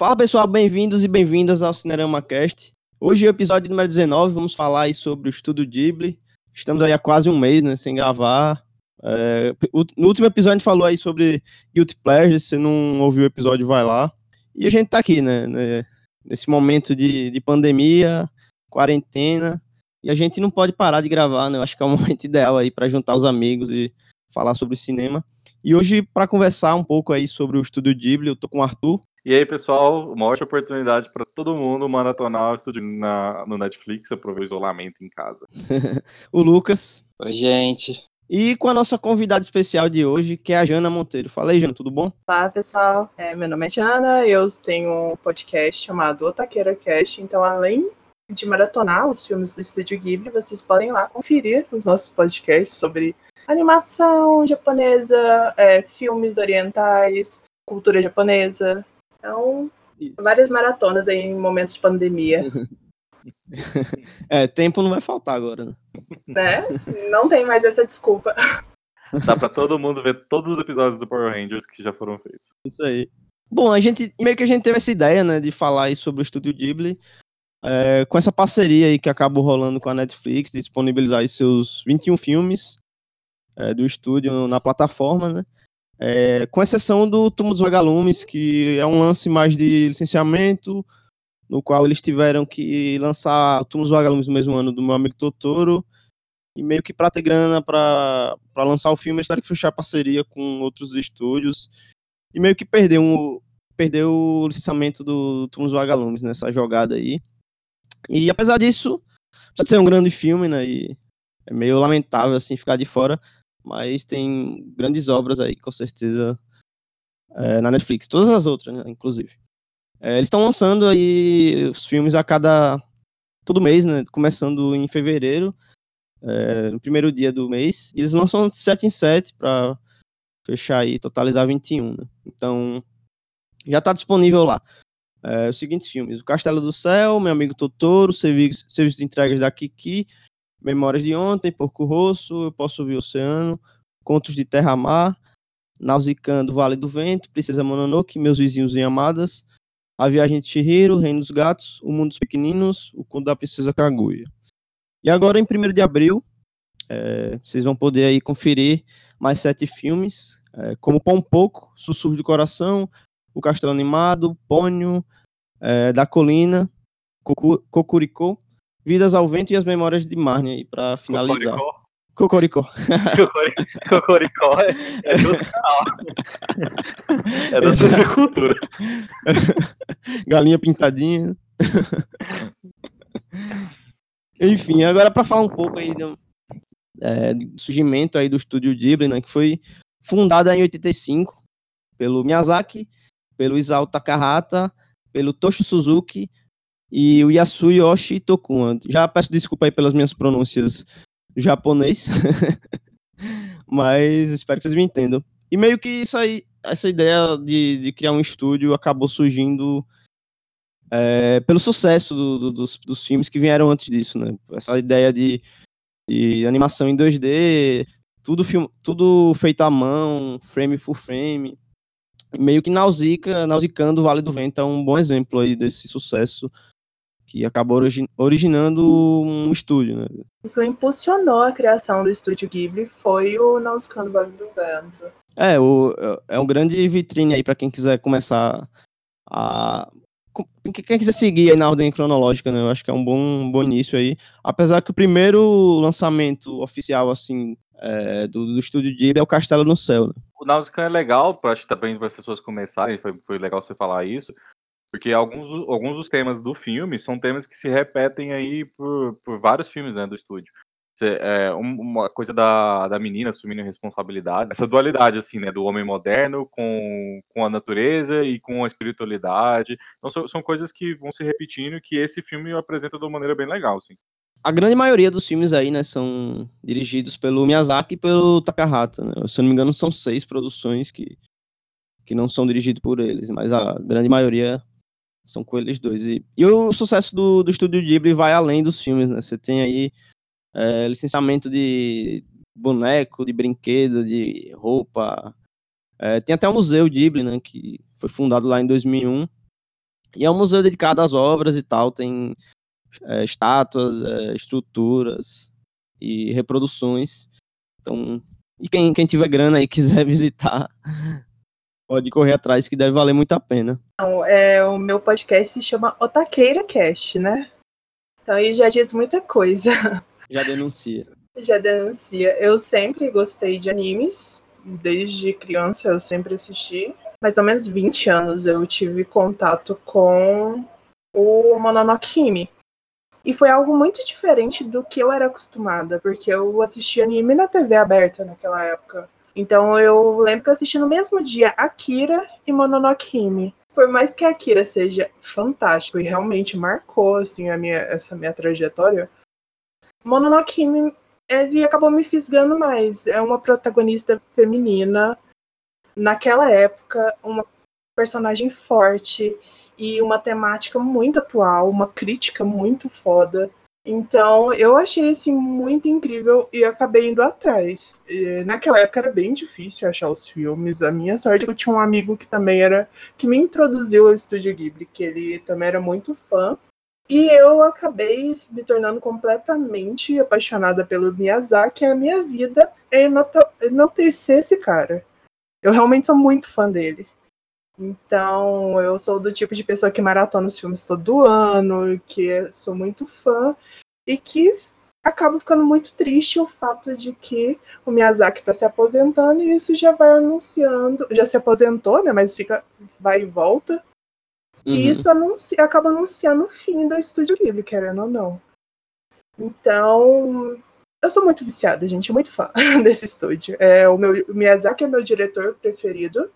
Fala pessoal, bem-vindos e bem-vindas ao Cinerama Cast. Hoje, episódio número 19, vamos falar sobre o Estúdio Ghibli. Estamos aí há quase um mês, né, sem gravar. É, no último episódio a gente falou aí sobre Guilty Pleasure, se não ouviu o episódio, vai lá. E a gente tá aqui, né, né nesse momento de, de pandemia, quarentena, e a gente não pode parar de gravar, né, eu acho que é o momento ideal aí para juntar os amigos e falar sobre cinema. E hoje, para conversar um pouco aí sobre o Estúdio Ghibli, eu tô com o Arthur. E aí, pessoal, uma ótima oportunidade para todo mundo maratonar o estúdio na, no Netflix, aproveitar o isolamento em casa. o Lucas. Oi, gente. E com a nossa convidada especial de hoje, que é a Jana Monteiro. Fala aí, Jana, tudo bom? Olá, pessoal. É, meu nome é Jana, eu tenho um podcast chamado Otaqueira Cast, então além de maratonar os filmes do Estúdio Ghibli, vocês podem lá conferir os nossos podcasts sobre animação japonesa, é, filmes orientais, cultura japonesa. Então, várias maratonas aí em momentos de pandemia. é, tempo não vai faltar agora, né? né? Não tem mais essa desculpa. Dá pra todo mundo ver todos os episódios do Power Rangers que já foram feitos. Isso aí. Bom, a gente meio que a gente teve essa ideia, né, de falar aí sobre o Estúdio Ghibli, é, com essa parceria aí que acabou rolando com a Netflix, de disponibilizar aí seus 21 filmes é, do estúdio na plataforma, né? É, com exceção do Túmulo dos Vagalumes, que é um lance mais de licenciamento, no qual eles tiveram que lançar o Túmulo dos Vagalumes no mesmo ano do meu amigo Totoro, e meio que para ter grana para lançar o filme, eles tiveram que fechar parceria com outros estúdios, e meio que perdeu, um, perdeu o licenciamento do Túmulo dos Vagalumes nessa jogada aí. E apesar disso, precisa ser um grande filme, né, e é meio lamentável, assim, ficar de fora, mas tem grandes obras aí, com certeza, é, na Netflix. Todas as outras, né, inclusive. É, eles estão lançando aí os filmes a cada. todo mês, né? Começando em fevereiro, é, no primeiro dia do mês. eles lançam de 7 em 7 para fechar aí, totalizar 21, né? Então, já está disponível lá. É, os seguintes filmes: O Castelo do Céu, Meu Amigo Totoro, Serviço, Serviço de Entregas da Kiki, Memórias de Ontem, Porco Rosso, Eu Posso Ouvir o Oceano, Contos de Terra-Mar, Nausicando, Vale do Vento, Princesa Mononoke, Meus Vizinhos e Amadas, A Viagem de Chihiro, Reino dos Gatos, O Mundo dos Pequeninos, O Conto da Princesa Kaguya. E agora, em 1 de abril, é, vocês vão poder aí conferir mais sete filmes, é, como Pão Pouco, Sussurro do Coração, O Castelo Animado, Pônio, é, Da Colina, Cocuricô, Vidas ao Vento e as Memórias de Marne aí para finalizar. Cocoricó. Cocoricó é, é do canal. É da sujecultura. Galinha pintadinha. Enfim, agora para falar um pouco aí do, é, do, surgimento aí do estúdio Ghibli, né, que foi fundada em 85 pelo Miyazaki, pelo Isao Takahata, pelo Toshi Suzuki e o Yasuyoshi Tokuma. Já peço desculpa aí pelas minhas pronúncias japonês, mas espero que vocês me entendam. E meio que isso aí, essa ideia de, de criar um estúdio acabou surgindo é, pelo sucesso do, do, dos, dos filmes que vieram antes disso, né? Essa ideia de, de animação em 2D, tudo, film, tudo feito à mão, frame por frame, meio que nausica, nausicando o Vale do Vento é um bom exemplo aí desse sucesso que acabou origi originando um estúdio, né? O que impulsionou a criação do estúdio Ghibli foi o Não Vale do Vento. É, o, é um grande vitrine aí para quem quiser começar a quem quiser seguir aí na ordem cronológica, né? Eu acho que é um bom, um bom início aí. Apesar que o primeiro lançamento oficial, assim, é, do, do estúdio Ghibli é o Castelo no Céu. Né? O Nausicaa é legal, para acho que também para as pessoas começarem, foi, foi legal você falar isso, porque alguns, alguns dos temas do filme são temas que se repetem aí por, por vários filmes né, do estúdio. É, uma coisa da, da menina assumindo responsabilidade, essa dualidade, assim, né, do homem moderno com, com a natureza e com a espiritualidade. Então, são, são coisas que vão se repetindo que esse filme apresenta de uma maneira bem legal, assim. A grande maioria dos filmes aí, né, são dirigidos pelo Miyazaki e pelo Takahata, né? Se eu não me engano, são seis produções que, que não são dirigidas por eles, mas a grande maioria são com eles dois. E, e o sucesso do, do estúdio Ghibli vai além dos filmes, né? Você tem aí é, licenciamento de boneco, de brinquedo, de roupa. É, tem até o Museu Ghibli, né? Que foi fundado lá em 2001. E é um museu dedicado às obras e tal, tem é, estátuas, é, estruturas e reproduções. Então, e quem, quem tiver grana e quiser visitar, pode correr atrás, que deve valer muito a pena. Então, é, o meu podcast se chama Otaqueira Cast, né? Então ele já diz muita coisa. Já denuncia. já denuncia. Eu sempre gostei de animes. Desde criança eu sempre assisti. Mais ou menos 20 anos eu tive contato com o Mononoke E foi algo muito diferente do que eu era acostumada, porque eu assisti anime na TV aberta naquela época. Então eu lembro que eu assisti no mesmo dia Akira e Mononoke Por mais que Akira seja fantástico e realmente marcou assim a minha essa minha trajetória, Mononoke ele acabou me fisgando mais. É uma protagonista feminina, naquela época, uma personagem forte e uma temática muito atual, uma crítica muito foda. Então, eu achei assim muito incrível e acabei indo atrás. E, naquela época era bem difícil achar os filmes. A minha sorte é que eu tinha um amigo que também era que me introduziu ao Estúdio Ghibli, que ele também era muito fã. E eu acabei me tornando completamente apaixonada pelo Miyazaki. A minha vida é enaltecer esse cara. Eu realmente sou muito fã dele. Então, eu sou do tipo de pessoa que maratona os filmes todo ano, que sou muito fã e que acabo ficando muito triste o fato de que o Miyazaki está se aposentando e isso já vai anunciando, já se aposentou, né, mas fica vai e volta. Uhum. E isso anuncia, acaba anunciando o fim do Estúdio Ghibli, querendo ou não. Então, eu sou muito viciada, gente, muito fã desse estúdio. É, o, meu, o Miyazaki é meu diretor preferido,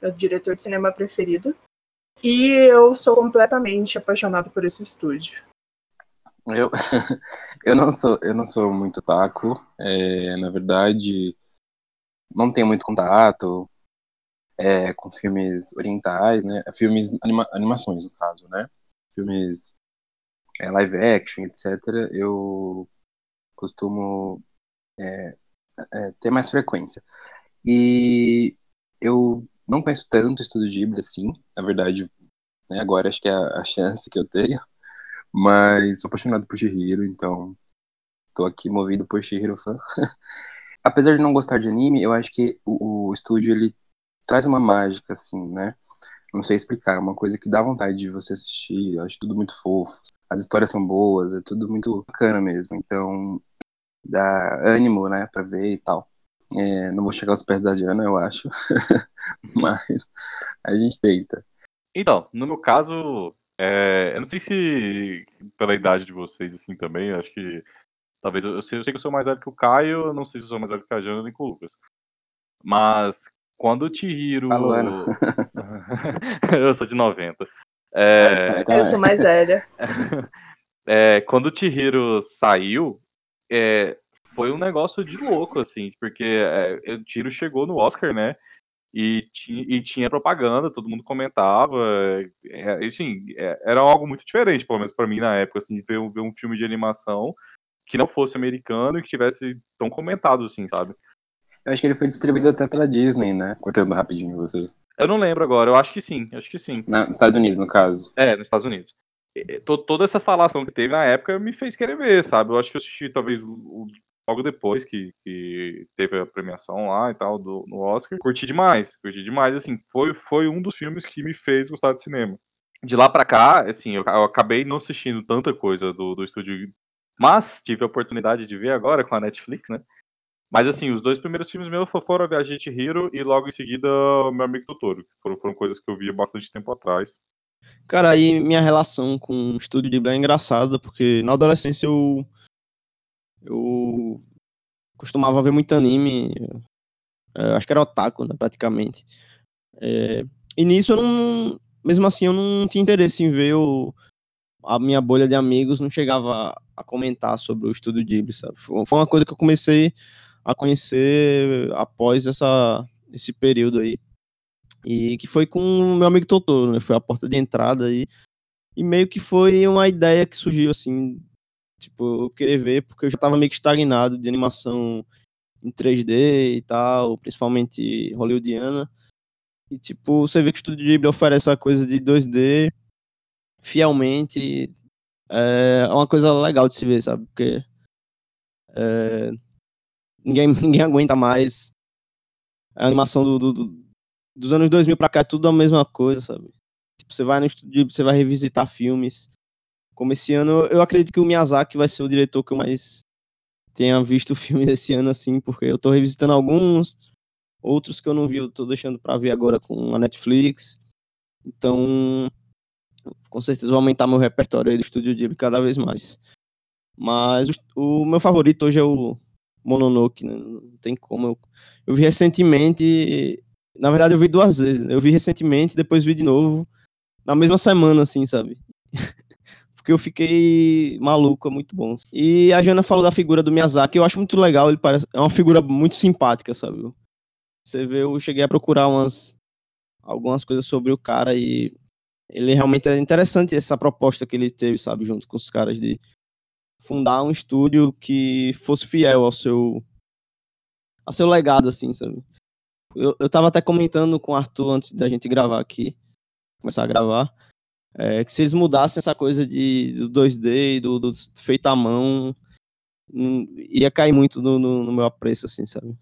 meu diretor de cinema preferido. E eu sou completamente apaixonado por esse estúdio. Eu, eu, não, sou, eu não sou muito taco. É, na verdade, não tenho muito contato é, com filmes orientais, né? Filmes, anima, animações, no caso, né? Filmes é, live action, etc. Eu costumo é, é, ter mais frequência. E eu não conheço tanto Estúdio Ghibli assim, na verdade, né, agora acho que é a, chance que eu tenho. Mas sou apaixonado por Shihiro, então tô aqui movido por Shihiro fã. Apesar de não gostar de anime, eu acho que o, o estúdio ele traz uma mágica, assim, né? Não sei explicar, é uma coisa que dá vontade de você assistir, eu acho tudo muito fofo. As histórias são boas, é tudo muito bacana mesmo. Então, dá ânimo, né, pra ver e tal. É, não vou chegar aos pés da Diana, eu acho. Mas a gente tenta. Então, no meu caso, é, eu não sei se pela idade de vocês, assim, também, acho que. Talvez eu, eu, sei, eu sei que eu sou mais velho que o Caio, não sei se eu sou mais velho que a Jana nem com o Lucas. Mas quando o Chihiro. eu sou de 90. É... Eu sou mais velha. é, quando o Chihiro saiu, é, foi um negócio de louco, assim, porque é, o Chihiro chegou no Oscar, né? E, e tinha propaganda, todo mundo comentava. É, assim, é, era algo muito diferente, pelo menos para mim na época, assim, de ver, ver um filme de animação que não fosse americano e que tivesse tão comentado, assim, sabe? Eu acho que ele foi distribuído até pela Disney, né? Cortando rapidinho você. Eu não lembro agora, eu acho que sim, acho que sim. Na, nos Estados Unidos, no caso. É, nos Estados Unidos. Toda essa falação que teve na época me fez querer ver, sabe? Eu acho que eu assisti talvez logo depois que, que teve a premiação lá e tal do, no Oscar. Curti demais, curti demais. Assim, foi, foi um dos filmes que me fez gostar de cinema. De lá pra cá, assim, eu, eu acabei não assistindo tanta coisa do, do estúdio, mas tive a oportunidade de ver agora com a Netflix, né? Mas assim, os dois primeiros filmes meus foram A Viagem de Hiro e logo em seguida Meu Amigo Totoro, que foram, foram coisas que eu via bastante tempo atrás. Cara, aí minha relação com o estúdio de Ghibli é engraçada, porque na adolescência eu eu costumava ver muito anime, é, acho que era otaku, né, praticamente. É, e nisso eu não, mesmo assim eu não tinha interesse em ver o, a minha bolha de amigos não chegava a, comentar sobre o estúdio Ghibli, sabe? Foi uma coisa que eu comecei a conhecer após essa, esse período aí. E que foi com o meu amigo Totoro, né? Foi a porta de entrada aí. E meio que foi uma ideia que surgiu, assim, tipo, eu querer ver, porque eu já tava meio que estagnado de animação em 3D e tal, principalmente hollywoodiana. E, tipo, você vê que o Estúdio Ghibli oferece essa coisa de 2D fielmente, é uma coisa legal de se ver, sabe? Porque é, ninguém, ninguém aguenta mais a animação do, do, do, dos anos 2000 pra cá, é tudo a mesma coisa, sabe? Tipo, você vai no estúdio, você vai revisitar filmes. Como esse ano, eu acredito que o Miyazaki vai ser o diretor que eu mais tenha visto filmes esse ano, assim, porque eu tô revisitando alguns, outros que eu não vi, eu tô deixando pra ver agora com a Netflix. Então, com certeza vou aumentar meu repertório aí do Estúdio Ghibli cada vez mais. Mas o, o meu favorito hoje é o Mononoke, né? Não tem como. Eu, eu vi recentemente. Na verdade, eu vi duas vezes. Eu vi recentemente, depois vi de novo. Na mesma semana, assim, sabe? Porque eu fiquei maluco, é muito bom. E a Jana falou da figura do Miyazaki, eu acho muito legal, ele parece. É uma figura muito simpática, sabe? Você vê, eu cheguei a procurar umas. Algumas coisas sobre o cara e ele realmente é interessante essa proposta que ele teve, sabe, junto com os caras de fundar um estúdio que fosse fiel ao seu ao seu legado, assim, sabe? Eu, eu tava até comentando com o Arthur antes da gente gravar aqui, começar a gravar, é, que se eles mudassem essa coisa de, do 2D, do, do feito à mão, hum, iria cair muito no, no, no meu apreço, assim, sabe?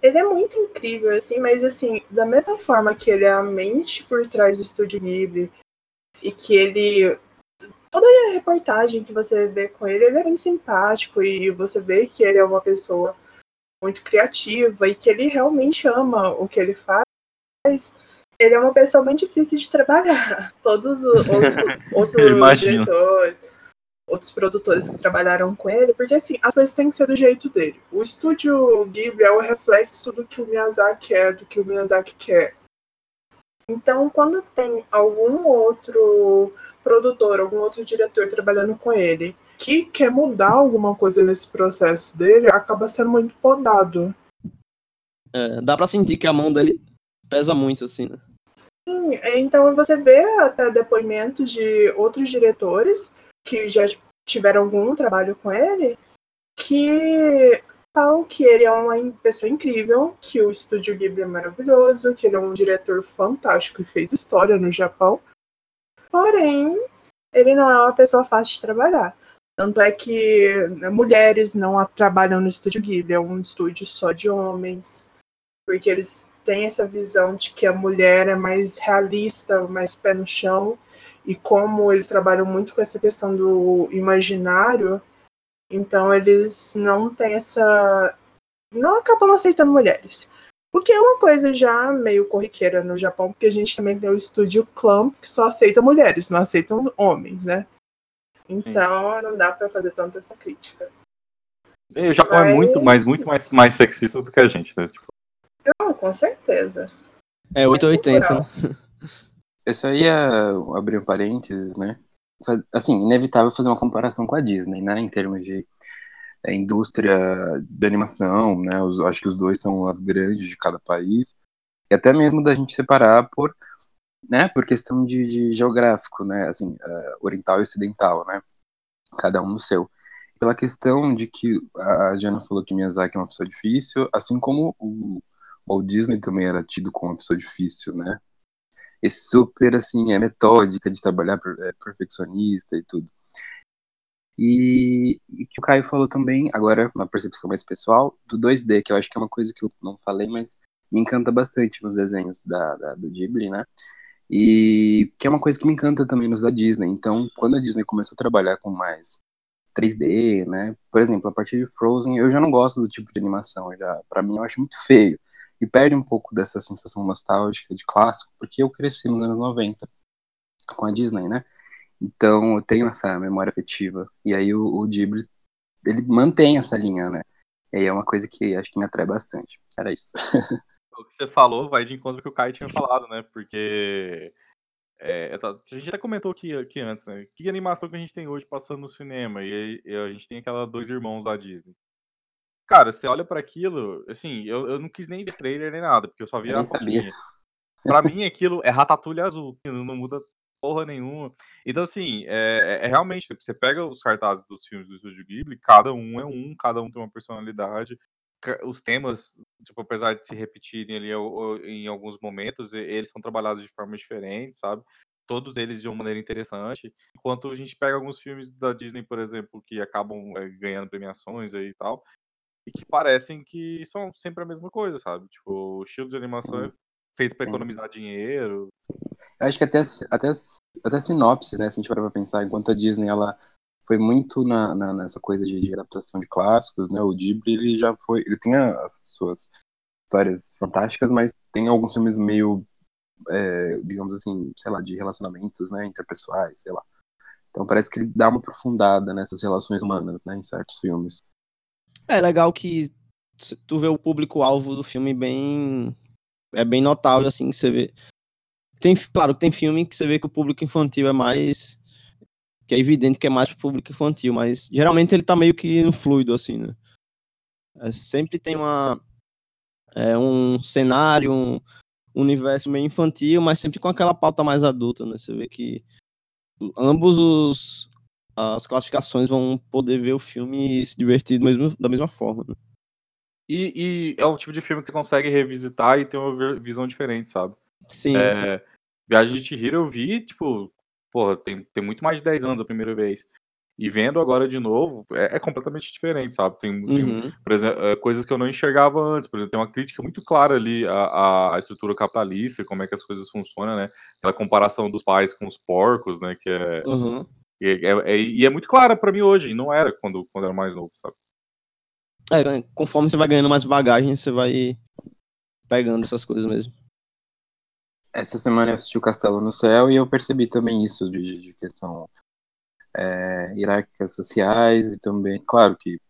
Ele é muito incrível, assim, mas assim, da mesma forma que ele é a mente por trás do Estúdio Ghibli e que ele. Toda a reportagem que você vê com ele, ele é muito simpático e você vê que ele é uma pessoa muito criativa e que ele realmente ama o que ele faz. Ele é uma pessoa muito difícil de trabalhar. Todos os, os outros diretores outros produtores que trabalharam com ele, porque assim, as coisas têm que ser do jeito dele. O estúdio Ghibli é o reflexo do que o Miyazaki é, do que o Miyazaki quer. Então, quando tem algum outro produtor, algum outro diretor trabalhando com ele que quer mudar alguma coisa nesse processo dele, acaba sendo muito podado. É, dá para sentir que a mão dele pesa muito, assim, né? Então você vê até depoimentos de outros diretores que já tiveram algum trabalho com ele, que falam que ele é uma pessoa incrível, que o estúdio Ghibli é maravilhoso, que ele é um diretor fantástico e fez história no Japão. Porém, ele não é uma pessoa fácil de trabalhar. Tanto é que mulheres não trabalham no estúdio Ghibli, é um estúdio só de homens, porque eles têm essa visão de que a mulher é mais realista, mais pé no chão, e como eles trabalham muito com essa questão do imaginário, então eles não têm essa. não acabam aceitando mulheres. O que é uma coisa já meio corriqueira no Japão, porque a gente também tem o estúdio Clamp que só aceita mulheres, não aceita os homens, né? Então Sim. não dá para fazer tanto essa crítica. o Japão Mas... é muito mais, muito mais, mais sexista do que a gente, né? Tipo... Com certeza. É 880, é né? Eu só ia abrir um parênteses, né? Assim, inevitável fazer uma comparação com a Disney, né? Em termos de é, indústria de animação, né? Os, acho que os dois são as grandes de cada país. E até mesmo da gente separar por, né? Por questão de, de geográfico, né? Assim, uh, oriental e ocidental, né? Cada um no seu. Pela questão de que a Jana falou que Miyazaki é uma pessoa difícil, assim como o Walt Disney também era tido como uma pessoa difícil, né? é super assim, é metódica de trabalhar, é perfeccionista e tudo. E, o que o Caio falou também, agora uma percepção mais pessoal, do 2D, que eu acho que é uma coisa que eu não falei, mas me encanta bastante nos desenhos da, da, do Ghibli, né? E que é uma coisa que me encanta também nos da Disney. Então, quando a Disney começou a trabalhar com mais 3D, né? Por exemplo, a partir de Frozen, eu já não gosto do tipo de animação. Já, para mim, eu acho muito feio e perde um pouco dessa sensação nostálgica de clássico, porque eu cresci nos anos 90 com a Disney, né? Então eu tenho essa memória afetiva. E aí o, o Ghibli, ele mantém essa linha, né? E aí é uma coisa que acho que me atrai bastante. Era isso. o que você falou vai de encontro que o Kai tinha falado, né? Porque é, a gente até comentou aqui, aqui antes, né? Que animação que a gente tem hoje passando no cinema? E, e a gente tem aquela dois irmãos da Disney. Cara, você olha para aquilo, assim, eu, eu não quis nem ver trailer nem nada, porque eu só vi eu a sabia. Pra mim, aquilo é Ratatouille azul, não muda porra nenhuma. Então, assim, é, é, é realmente, tipo, você pega os cartazes dos filmes do Estúdio Ghibli, cada um é um, cada um tem uma personalidade. Os temas, tipo, apesar de se repetirem ali em alguns momentos, eles são trabalhados de forma diferente, sabe? todos eles de uma maneira interessante. Enquanto a gente pega alguns filmes da Disney, por exemplo, que acabam é, ganhando premiações aí e tal, e que parecem que são sempre a mesma coisa, sabe? Tipo, o estilo de animação Sim. é feito pra Sim. economizar dinheiro. Eu acho que até, até, até sinopses, né? Se a gente parar pra pensar, enquanto a Disney ela foi muito na, na- nessa coisa de, de adaptação de clássicos, né? O Ghibli ele já foi, ele tem as suas histórias fantásticas, mas tem alguns filmes meio, é, digamos assim, sei lá, de relacionamentos, né? Interpessoais, sei lá. Então parece que ele dá uma aprofundada nessas relações humanas, né? Em certos filmes. É legal que tu vê o público-alvo do filme bem. É bem notável, assim, que você vê. Tem, claro que tem filme que você vê que o público infantil é mais. Que é evidente que é mais pro público infantil, mas geralmente ele tá meio que no fluido, assim, né? É, sempre tem uma. É, um cenário, um universo meio infantil, mas sempre com aquela pauta mais adulta, né? Você vê que ambos os. As classificações vão poder ver o filme e se divertir mesmo, da mesma forma. né? E, e é o tipo de filme que você consegue revisitar e ter uma visão diferente, sabe? Sim. É, Viagem de Chihiro eu vi, tipo, porra, tem, tem muito mais de 10 anos a primeira vez. E vendo agora de novo, é, é completamente diferente, sabe? Tem, tem, Uhum. por exemplo, é, coisas que eu não enxergava antes. Por exemplo, tem uma crítica muito clara ali à, à- estrutura capitalista, como é que as coisas funcionam, né? Aquela comparação dos pais com os porcos, né? Que é, Uhum. E é, é- e é muito clara pra mim hoje, não era quando, quando era mais novo, sabe? É, conforme você vai ganhando mais bagagem, você vai pegando essas coisas mesmo. Essa semana eu assisti o Castelo no Céu e eu percebi também isso de, de- de questão é, hierárquicas sociais e também, claro que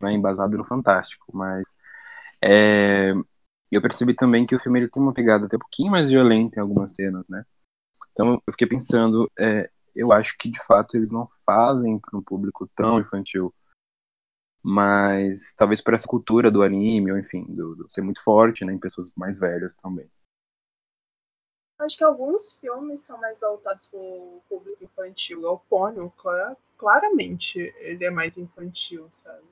não é embasado no Fantástico, mas é, eu percebi também que o filme ele tem uma pegada até um pouquinho mais violenta em algumas cenas, né? Então eu fiquei pensando, é, eu acho que de fato eles não fazem para um público tão infantil, mas talvez por essa cultura do anime, ou enfim, do, do ser muito forte, né, em pessoas mais velhas também. Acho que alguns filmes são mais voltados para o público infantil. É o Pônio, cla- claramente, ele é mais infantil, sabe?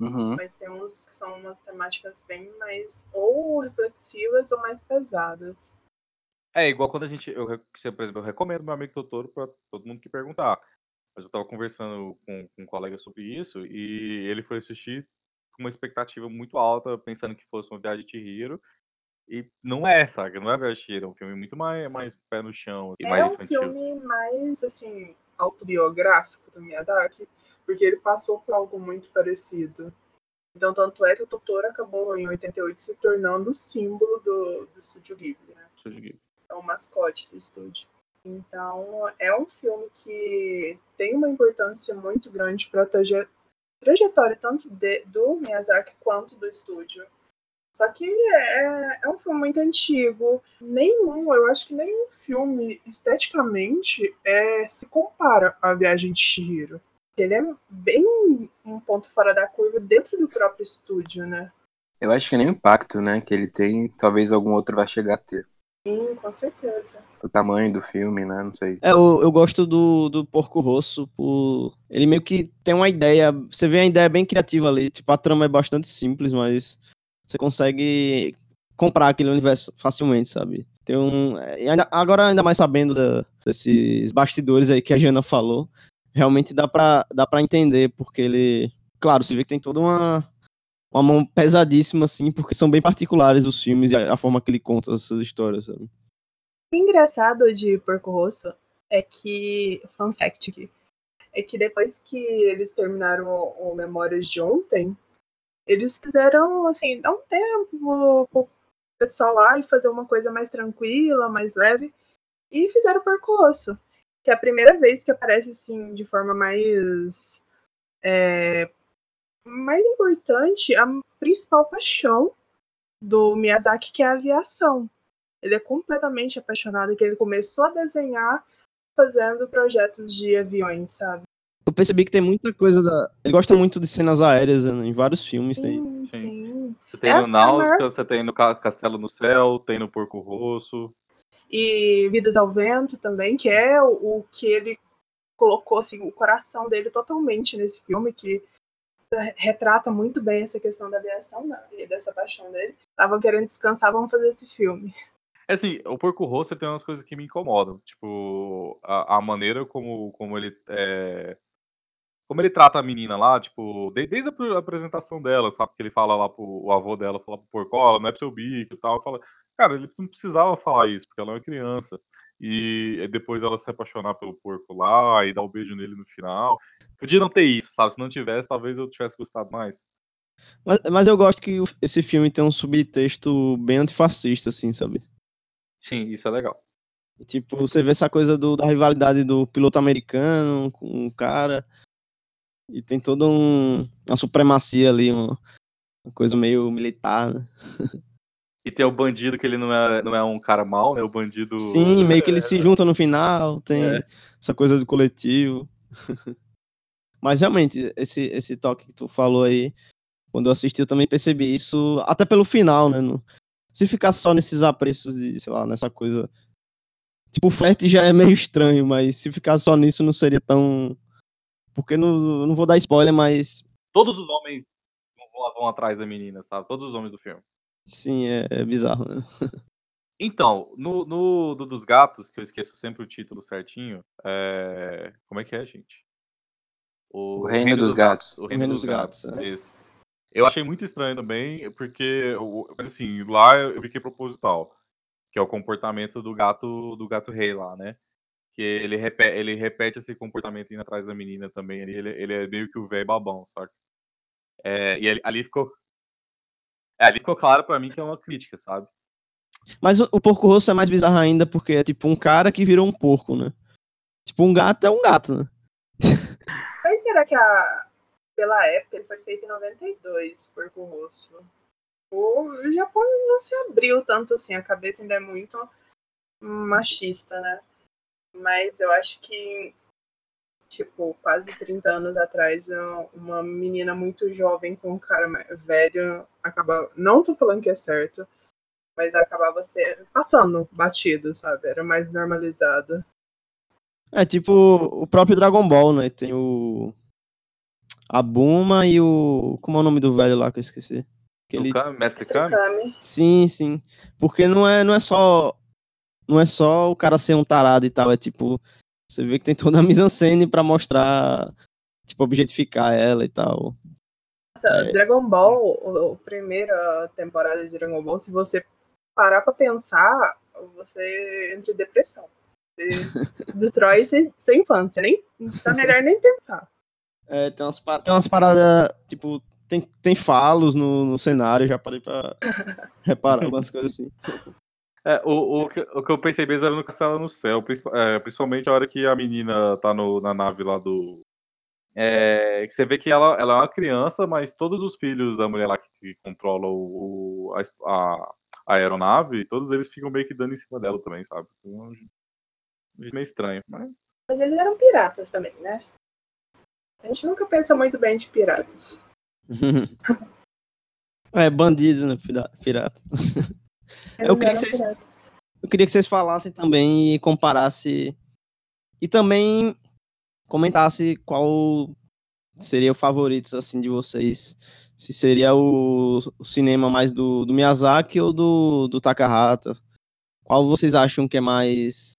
Uhum. Mas tem uns que são umas temáticas bem mais ou reflexivas ou mais pesadas. É igual quando a gente, eu, por exemplo, eu recomendo meu amigo Totoro pra todo mundo que perguntar. Mas eu tava conversando com, com um colega sobre isso e ele foi assistir com uma expectativa muito alta, pensando que fosse uma viagem de Chihiro. E não é, sabe? Não é viagem de Chihiro, é um filme muito mais, mais pé no chão e é mais um infantil. filme mais, assim, autobiográfico do Miyazaki, porque ele passou por algo muito parecido. Então, tanto é que o Totoro acabou, em 88, se tornando o símbolo do, do Estúdio Ghibli, né? Estúdio Ghibli. É o mascote do estúdio. Então, é um filme que tem uma importância muito grande para a traje- trajetória tanto de- do Miyazaki quanto do estúdio. Só que é, é um filme muito antigo. Nenhum, eu acho que nenhum filme esteticamente é, se compara à Viagem de Chihiro. Ele é bem um ponto fora da curva dentro do próprio estúdio, né? Eu acho que nem o impacto, né, que ele tem, talvez algum outro vai chegar a ter. Sim, com certeza. O tamanho do filme, né, não sei. É, eu, eu gosto do, do Porco Rosso por. Ele meio que tem uma ideia. Você vê a ideia bem criativa ali. Tipo, a trama é bastante simples, mas você consegue comprar aquele universo facilmente, sabe? Tem um. ainda- agora, ainda mais sabendo da- desses bastidores aí que a Jana falou, realmente dá pra, dá pra entender, porque ele. Claro, você vê que tem toda uma. Uma mão pesadíssima, assim, porque são bem particulares os filmes e a, a forma que ele conta essas histórias, sabe? O engraçado de Porco Rosso é que, fun fact aqui, é que depois que eles terminaram o, o Memórias de Ontem, eles quiseram, assim, dar um tempo pro pessoal lá e fazer uma coisa mais tranquila, mais leve, e fizeram Porco Rosso, que é a primeira vez que aparece, assim, de forma mais... é, mais importante, a principal paixão do Miyazaki, que é a aviação. Ele é completamente apaixonado, que ele começou a desenhar fazendo projetos de aviões, sabe? Eu percebi que tem muita coisa da. Ele gosta muito de cenas aéreas né, em vários filmes. Tem. Sim, Sim. sim. Você tem É no Náusea, maior- você tem no Ca- Castelo no Céu, tem no Porco Rosso. E Vidas ao Vento também, que é o, o que ele colocou assim, o coração dele totalmente nesse filme, que retrata muito bem essa questão da aviação né, e dessa paixão dele. Estavam querendo descansar, vamos fazer esse filme. É assim, o Porco Rosso tem umas coisas que me incomodam. Tipo, a, a maneira como, como ele. É, como ele trata a menina lá, tipo, de- desde a pr- apresentação dela, sabe? Que ele fala lá pro o avô dela, fala pro Porcola, não é pro seu bico e tal. Fala, cara, ele não precisava falar isso, porque ela é uma criança. E depois ela se apaixonar pelo porco lá e dar um beijo nele no final. Podia não ter isso, sabe? Se não tivesse, talvez eu tivesse gostado mais. Mas, mas eu gosto que o- esse filme tem um subtexto bem antifascista, assim, sabe? Sim, isso é legal. E, Tipo, você vê essa coisa do, da rivalidade do piloto americano com o cara. E tem toda um, uma supremacia ali, uma, uma coisa meio militar, né? E tem o bandido que ele não é, não é um cara mau, né? O bandido. Sim, meio que eles se juntam no final, tem É. essa coisa do coletivo. Mas realmente, esse, esse toque que tu falou aí, quando eu assisti, eu também percebi isso, até pelo final, né? no- se ficar só nesses apreços de, sei lá, nessa coisa. Tipo, o flerte já é meio estranho, mas se ficar só nisso não seria tão. Porque não, não vou dar spoiler, mas Todos os homens vão, vão atrás da menina, sabe? Todos os homens do filme. Sim, é, é bizarro, né? Então, no, no do dos gatos, que eu esqueço sempre o título certinho, é... como é que é, gente? O Reino dos Gatos. O Reino, dos, Gatos, é. isso. Eu achei muito estranho também, porque, o- mas assim, lá eu vi que é proposital, que é o comportamento do gato do gato rei lá, né? Que ele repete, ele repete esse comportamento indo atrás da menina também, ele, ele, é meio que o velho babão, sabe? É, e ali, ali ficou... É, ali ficou claro pra mim que é uma crítica, sabe? Mas o, o porco rosso é mais bizarro ainda porque é tipo um cara que virou um porco, né? Tipo, um gato é um gato, né? Mas será que a, pela época ele foi feito em 92, Porco Rosso? O Japão não se abriu tanto assim, a cabeça ainda é muito machista, né? Mas eu acho que, tipo, quase 30 anos atrás, uma menina muito jovem com um cara velho acaba. Não tô falando que é certo, mas acabava ser, passando batido, sabe? Era mais normalizado. É tipo o próprio Dragon Ball, né? Tem o. A Buma e o. Como é o nome do velho lá que eu esqueci? Aquele... O Kami, Mestre Kami? Sim, sim. Porque não é, não é só. Não é só o cara ser um tarado e tal. É tipo. Você vê que tem toda a mise-en-scène pra mostrar. Tipo, objetificar ela e tal. É. Dragon Ball, o- a primeira temporada de Dragon Ball, se você parar pra pensar, você entra em depressão. Você destrói sua infância. Nem, tá melhor nem pensar. É, tem umas, tem umas paradas. Tipo, tem, tem falos no, no cenário. Já parei pra reparar algumas coisas assim. É, o, o, que, o que eu pensei mesmo era no Castelo no Céu, é, principalmente a hora que a menina tá no, na nave lá do. É, que você vê que ela, ela é uma criança, mas todos os filhos da mulher lá que, que controla o, o- a, es- a- a aeronave, todos eles ficam meio que dando em cima dela também, sabe? Então, é meio estranho. Mas Mas eles eram piratas também, né? A gente nunca pensa muito bem de piratas. é, bandido, né? pira- Pirata. Eu queria eram que vocês- piratas. Eu queria que vocês falassem também e comparassem. E também comentasse qual seria o favorito assim de vocês. Se seria o, o cinema mais do, do Miyazaki ou do, do Takahata. Qual vocês acham que é mais.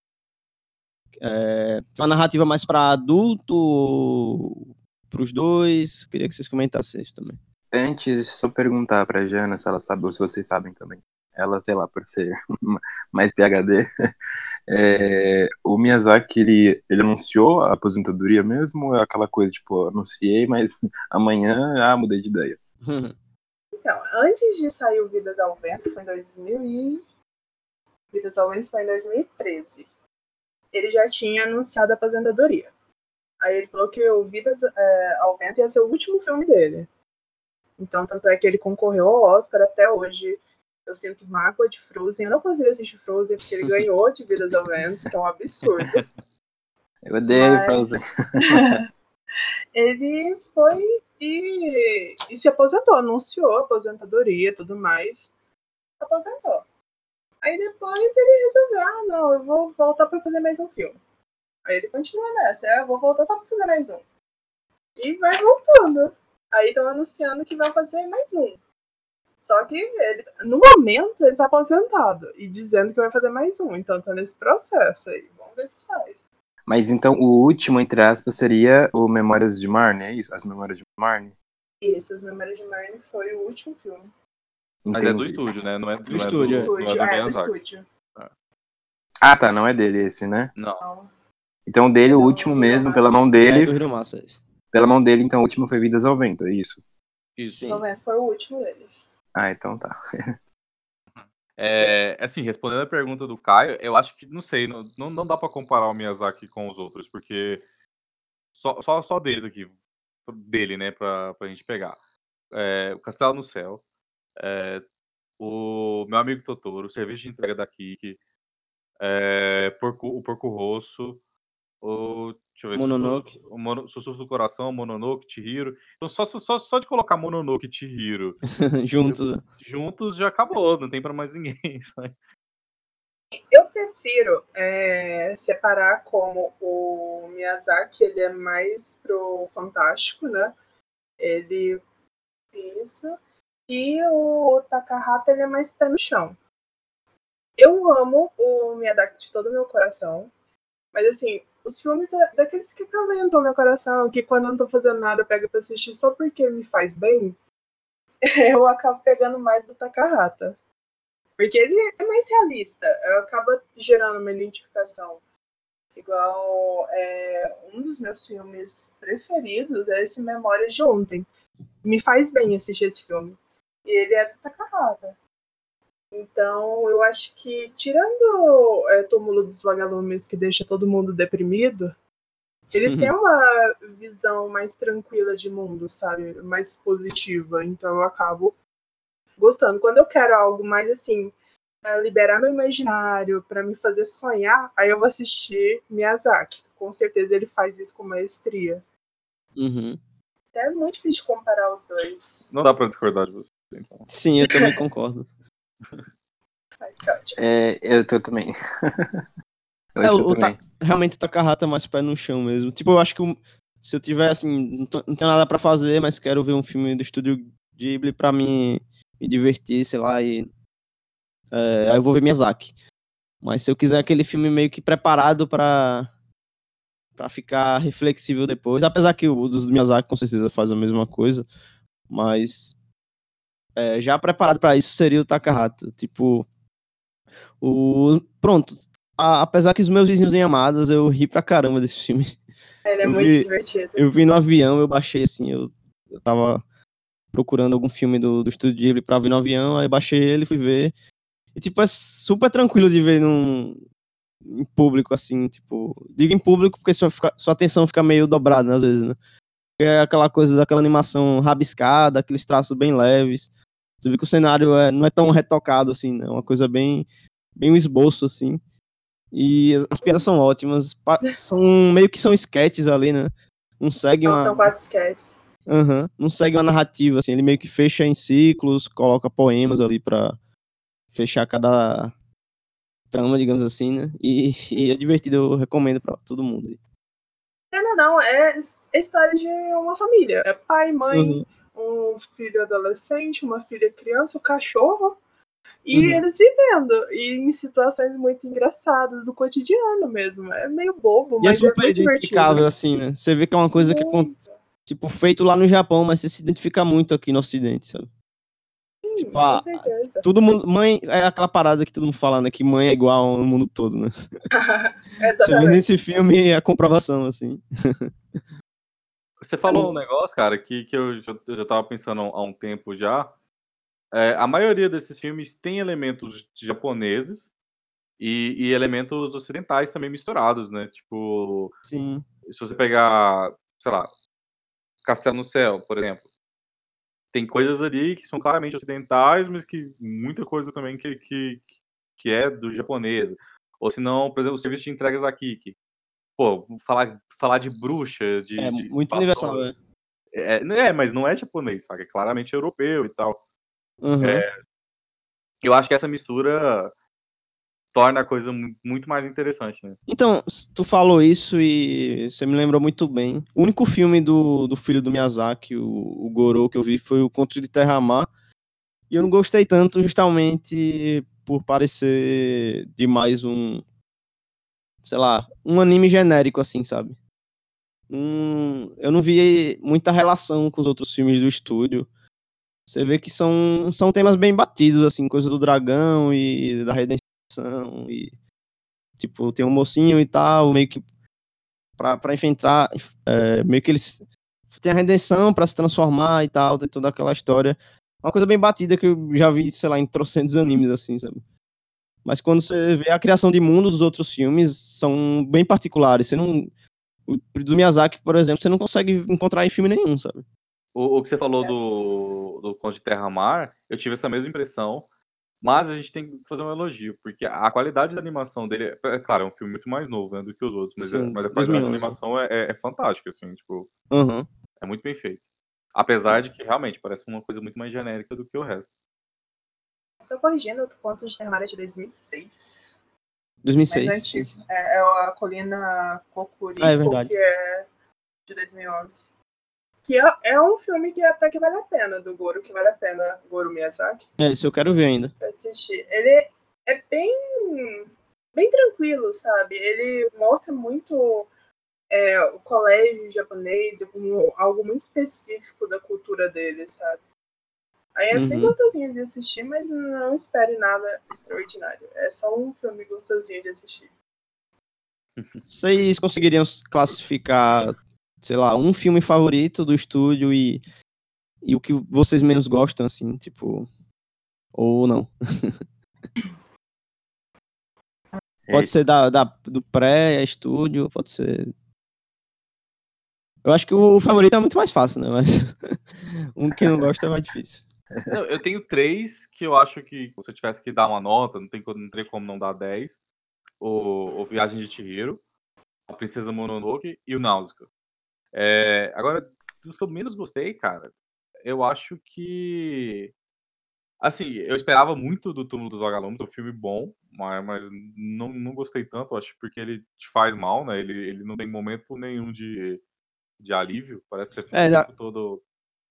É, uma narrativa mais para adulto para os dois? Queria que vocês comentassem isso também. Antes, só perguntar pra Jana se ela sabe ou se vocês sabem também. Ela, sei lá, por ser mais PHD. É, o Miyazaki, ele, ele anunciou a aposentadoria mesmo? Ou é aquela coisa, tipo, anunciei, mas amanhã, ah, mudei de ideia. Então, antes de sair o Vidas ao Vento, foi em 2000 e... Vidas ao Vento foi em 2013. Ele já tinha anunciado a aposentadoria. Aí ele falou que o Vidas é, ao Vento ia ser o último filme dele. Então, tanto é que ele concorreu ao Oscar até hoje. Eu sinto mágoa de Frozen. Eu não consegui assistir Frozen porque ele ganhou de Vidas ao Vento, que é um absurdo. Eu odeio Mas- Frozen. ele foi e, e se aposentou, anunciou aposentadoria e tudo mais. Aposentou. Aí depois ele resolveu, ah, não, eu vou voltar pra fazer mais um filme. Aí ele continua nessa, "É, eu vou voltar só pra fazer mais um. E vai voltando. Aí estão anunciando que vai fazer mais um. Só que ele, no momento ele tá aposentado e dizendo que vai fazer mais um, então tá nesse processo aí. Vamos ver se sai. Mas então o último, entre aspas, seria o Memórias de Marne, é isso? As Memórias de Marne? Isso, As Memórias de Marne foi o último filme. Mas é do estúdio, né? Não é do, não é estúdio, é. do, não é do é, do estúdio. Ah, tá, não é dele esse, né? Não. Então, dele, o último não, mesmo, não. pela mão É, dele, do Hiromasa, esse. pela mão dele, então o último foi Vidas ao Vento, é isso? Isso. Sim. então, foi o último dele. Ah, então tá. É, assim, respondendo a pergunta do Caio, eu acho que, não sei, não, não, dá pra comparar o Miyazaki com os outros, porque só, só, só deles aqui, dele, né, pra, pra gente pegar. É, o Castelo no Céu, é, o Meu Amigo Totoro, o Serviço de Entrega da Kiki, é, Porco- o Porco Rosso, o, deixa eu ver, Mononoke. Sussurro, o Mono, Sussurros do Coração, Mononoke, Chihiro. Então só, só, só de colocar Mononoke e Chihiro Juntos. né? juntos já acabou, não tem pra mais ninguém, sabe? Eu prefiro é, separar como o Miyazaki, ele é mais pro fantástico, né? Ele. Isso. E o Takahata, ele é mais pé no chão. Eu amo o Miyazaki de todo o meu coração. Mas assim, os filmes é daqueles que acalentam meu coração, que quando eu não tô fazendo nada eu pego pra assistir só porque me faz bem, eu acabo pegando mais do Takahata. Porque ele é mais realista, acaba gerando uma identificação. Igual é, um dos meus filmes preferidos é esse Memórias de Ontem. Me faz bem assistir esse filme. E ele é do Takahata. Então, eu acho que, tirando é, Túmulo dos Vagalumes, que deixa todo mundo deprimido, ele tem uma visão mais tranquila de mundo, sabe? Mais positiva. Então, eu acabo gostando. Quando eu quero algo mais assim, pra liberar meu imaginário, para me fazer sonhar, aí eu vou assistir Miyazaki. Com certeza ele faz isso com maestria. Uhum. É muito difícil de comparar os dois. Não dá pra discordar de você, então. Sim, eu também concordo. É, eu tô também. eu É, o, o Ta- também. realmente o Takahata é mais pé no chão mesmo. Tipo, eu acho que se eu tiver, assim, não, tô- não tenho nada pra fazer, mas quero ver um filme do estúdio Ghibli pra me, me divertir, sei lá, e... é, aí eu vou ver Miyazaki. Mas se eu quiser aquele filme meio que preparado pra, pra ficar reflexível depois, apesar que o dos Miyazaki com certeza faz a mesma coisa, mas é, já preparado pra isso seria o Takahata. Tipo, o... Pronto, a- apesar que os meus vizinhos em Amadas, eu ri pra caramba desse filme. Ele é Eu muito vi- divertido. Eu vi no avião, eu baixei assim, eu, eu tava procurando algum filme do, do Estúdio Ghibli pra ver no avião, aí baixei ele, fui ver. E tipo, é super tranquilo de ver num, em público, assim, tipo, digo em público porque sua, sua atenção fica meio dobrada, né, às vezes, né? É aquela coisa daquela animação rabiscada, aqueles traços bem leves. Você vê que o cenário é, não é tão retocado, assim, né? É uma coisa bem, bem um esboço, assim. E as- as piadas são ótimas. São meio que são sketches ali, né? Não segue Não, uma. são quatro sketches. Aham, não segue uma narrativa, assim, ele meio que fecha em ciclos, coloca poemas ali pra fechar cada trama, digamos assim, né? E, e é divertido, eu recomendo pra todo mundo. Não, não, não. É a história de uma família. É pai, mãe, Uhum. Um filho adolescente, uma filha criança, o cachorro. E Uhum. eles vivendo. E em situações muito engraçadas do cotidiano mesmo. É meio bobo, E é mas é, super divertido. identificável, assim, né? Você vê que é uma coisa que é, tipo, feito lá no Japão, mas você se identifica muito aqui no Ocidente, sabe? Sim, tipo, com a- certeza. Todo mundo, mãe, é aquela parada que todo mundo fala, né? Que mãe é igual no mundo todo, né? Você vê nesse filme a comprovação, assim. Você falou um negócio, cara, que, que eu, já, eu já tava pensando há um tempo já. É, a maioria desses filmes tem elementos japoneses e, e elementos ocidentais também misturados, né? Tipo, Sim. se você pegar, sei lá, Castelo no Céu, por exemplo, tem coisas ali que são claramente ocidentais, mas que muita coisa também que, que, que é do japonês. Ou se não, por exemplo, o serviço de entregas da Kiki. Pô, falar, falar de bruxa, de. É de muito universal, é. é, é, mas não é japonês, sabe? É claramente europeu e tal. Uhum. Eu acho que essa mistura torna a coisa mu- muito mais interessante, né? Então, tu falou isso e você me lembrou muito bem. O único filme do, do filho do Miyazaki, o, o Goro, que eu vi foi o Conto de Terra-Mar. E eu não gostei tanto justamente por parecer demais um, sei lá, um anime genérico, assim, sabe? Um, eu não vi muita relação com os outros filmes do estúdio. Você vê que são, são temas bem batidos, assim, coisa do dragão e da redenção e tipo, tem um mocinho e tal, meio que pra, pra enfrentar, é, meio que eles tem a redenção para se transformar e tal, tem toda aquela história. Uma coisa bem batida que eu já vi, sei lá, em trocentos animes, assim, sabe? Mas quando você vê a criação de mundo dos outros filmes, são bem particulares. Você não. O do Miyazaki, por exemplo, você não consegue encontrar em filme nenhum, sabe? O, o que você falou do, do Conde de Terra-Mar, eu tive essa mesma impressão. Mas a gente tem que fazer um elogio, porque a qualidade da animação dele, é, é claro, é um filme muito mais novo né, do que os outros, mas, é, Sim, mas a 2011, qualidade da animação é, é, é fantástica, assim, tipo, Aham. é muito bem feito. Apesar de que realmente parece uma coisa muito mais genérica do que o resto. Só corrigindo, o Conto de Terra é de 2006. 2006. Mais sim, antigo. sim. É, é a Colina Kokurico, Ah, é verdade. que é de 2011. Que é, é um filme que até que vale a pena, do Goro, que vale a pena, Goro Miyazaki, É, isso eu quero ver ainda. pra assistir. Ele é bem, bem tranquilo, sabe? Ele mostra muito é, o colégio japonês como algo muito específico da cultura dele, sabe? Aí é bem Uhum. gostosinho de assistir, mas não espere nada extraordinário. É só um filme gostosinho de assistir. Vocês conseguiriam classificar, sei lá, um filme favorito do estúdio e, e o que vocês menos gostam, assim, tipo. Ou não? Pode ser da, da- do pré-estúdio, pode ser. Eu acho que o favorito é muito mais fácil, né? Mas um que não gosta é mais difícil. Não, eu tenho três que eu acho que se eu tivesse que dar uma nota, não tem, não tem como não dar 10. O, o Viagem de Chihiro, A Princesa Mononoke e o Náusea. É, agora, dos que eu menos gostei, cara, eu acho que. Assim, eu esperava muito do Túmulo dos Vagalumes, um filme bom, mas, mas não, não gostei tanto, acho porque ele te faz mal, né? Ele, ele não tem momento nenhum de, de alívio, parece que você fica É, o dá- tempo todo.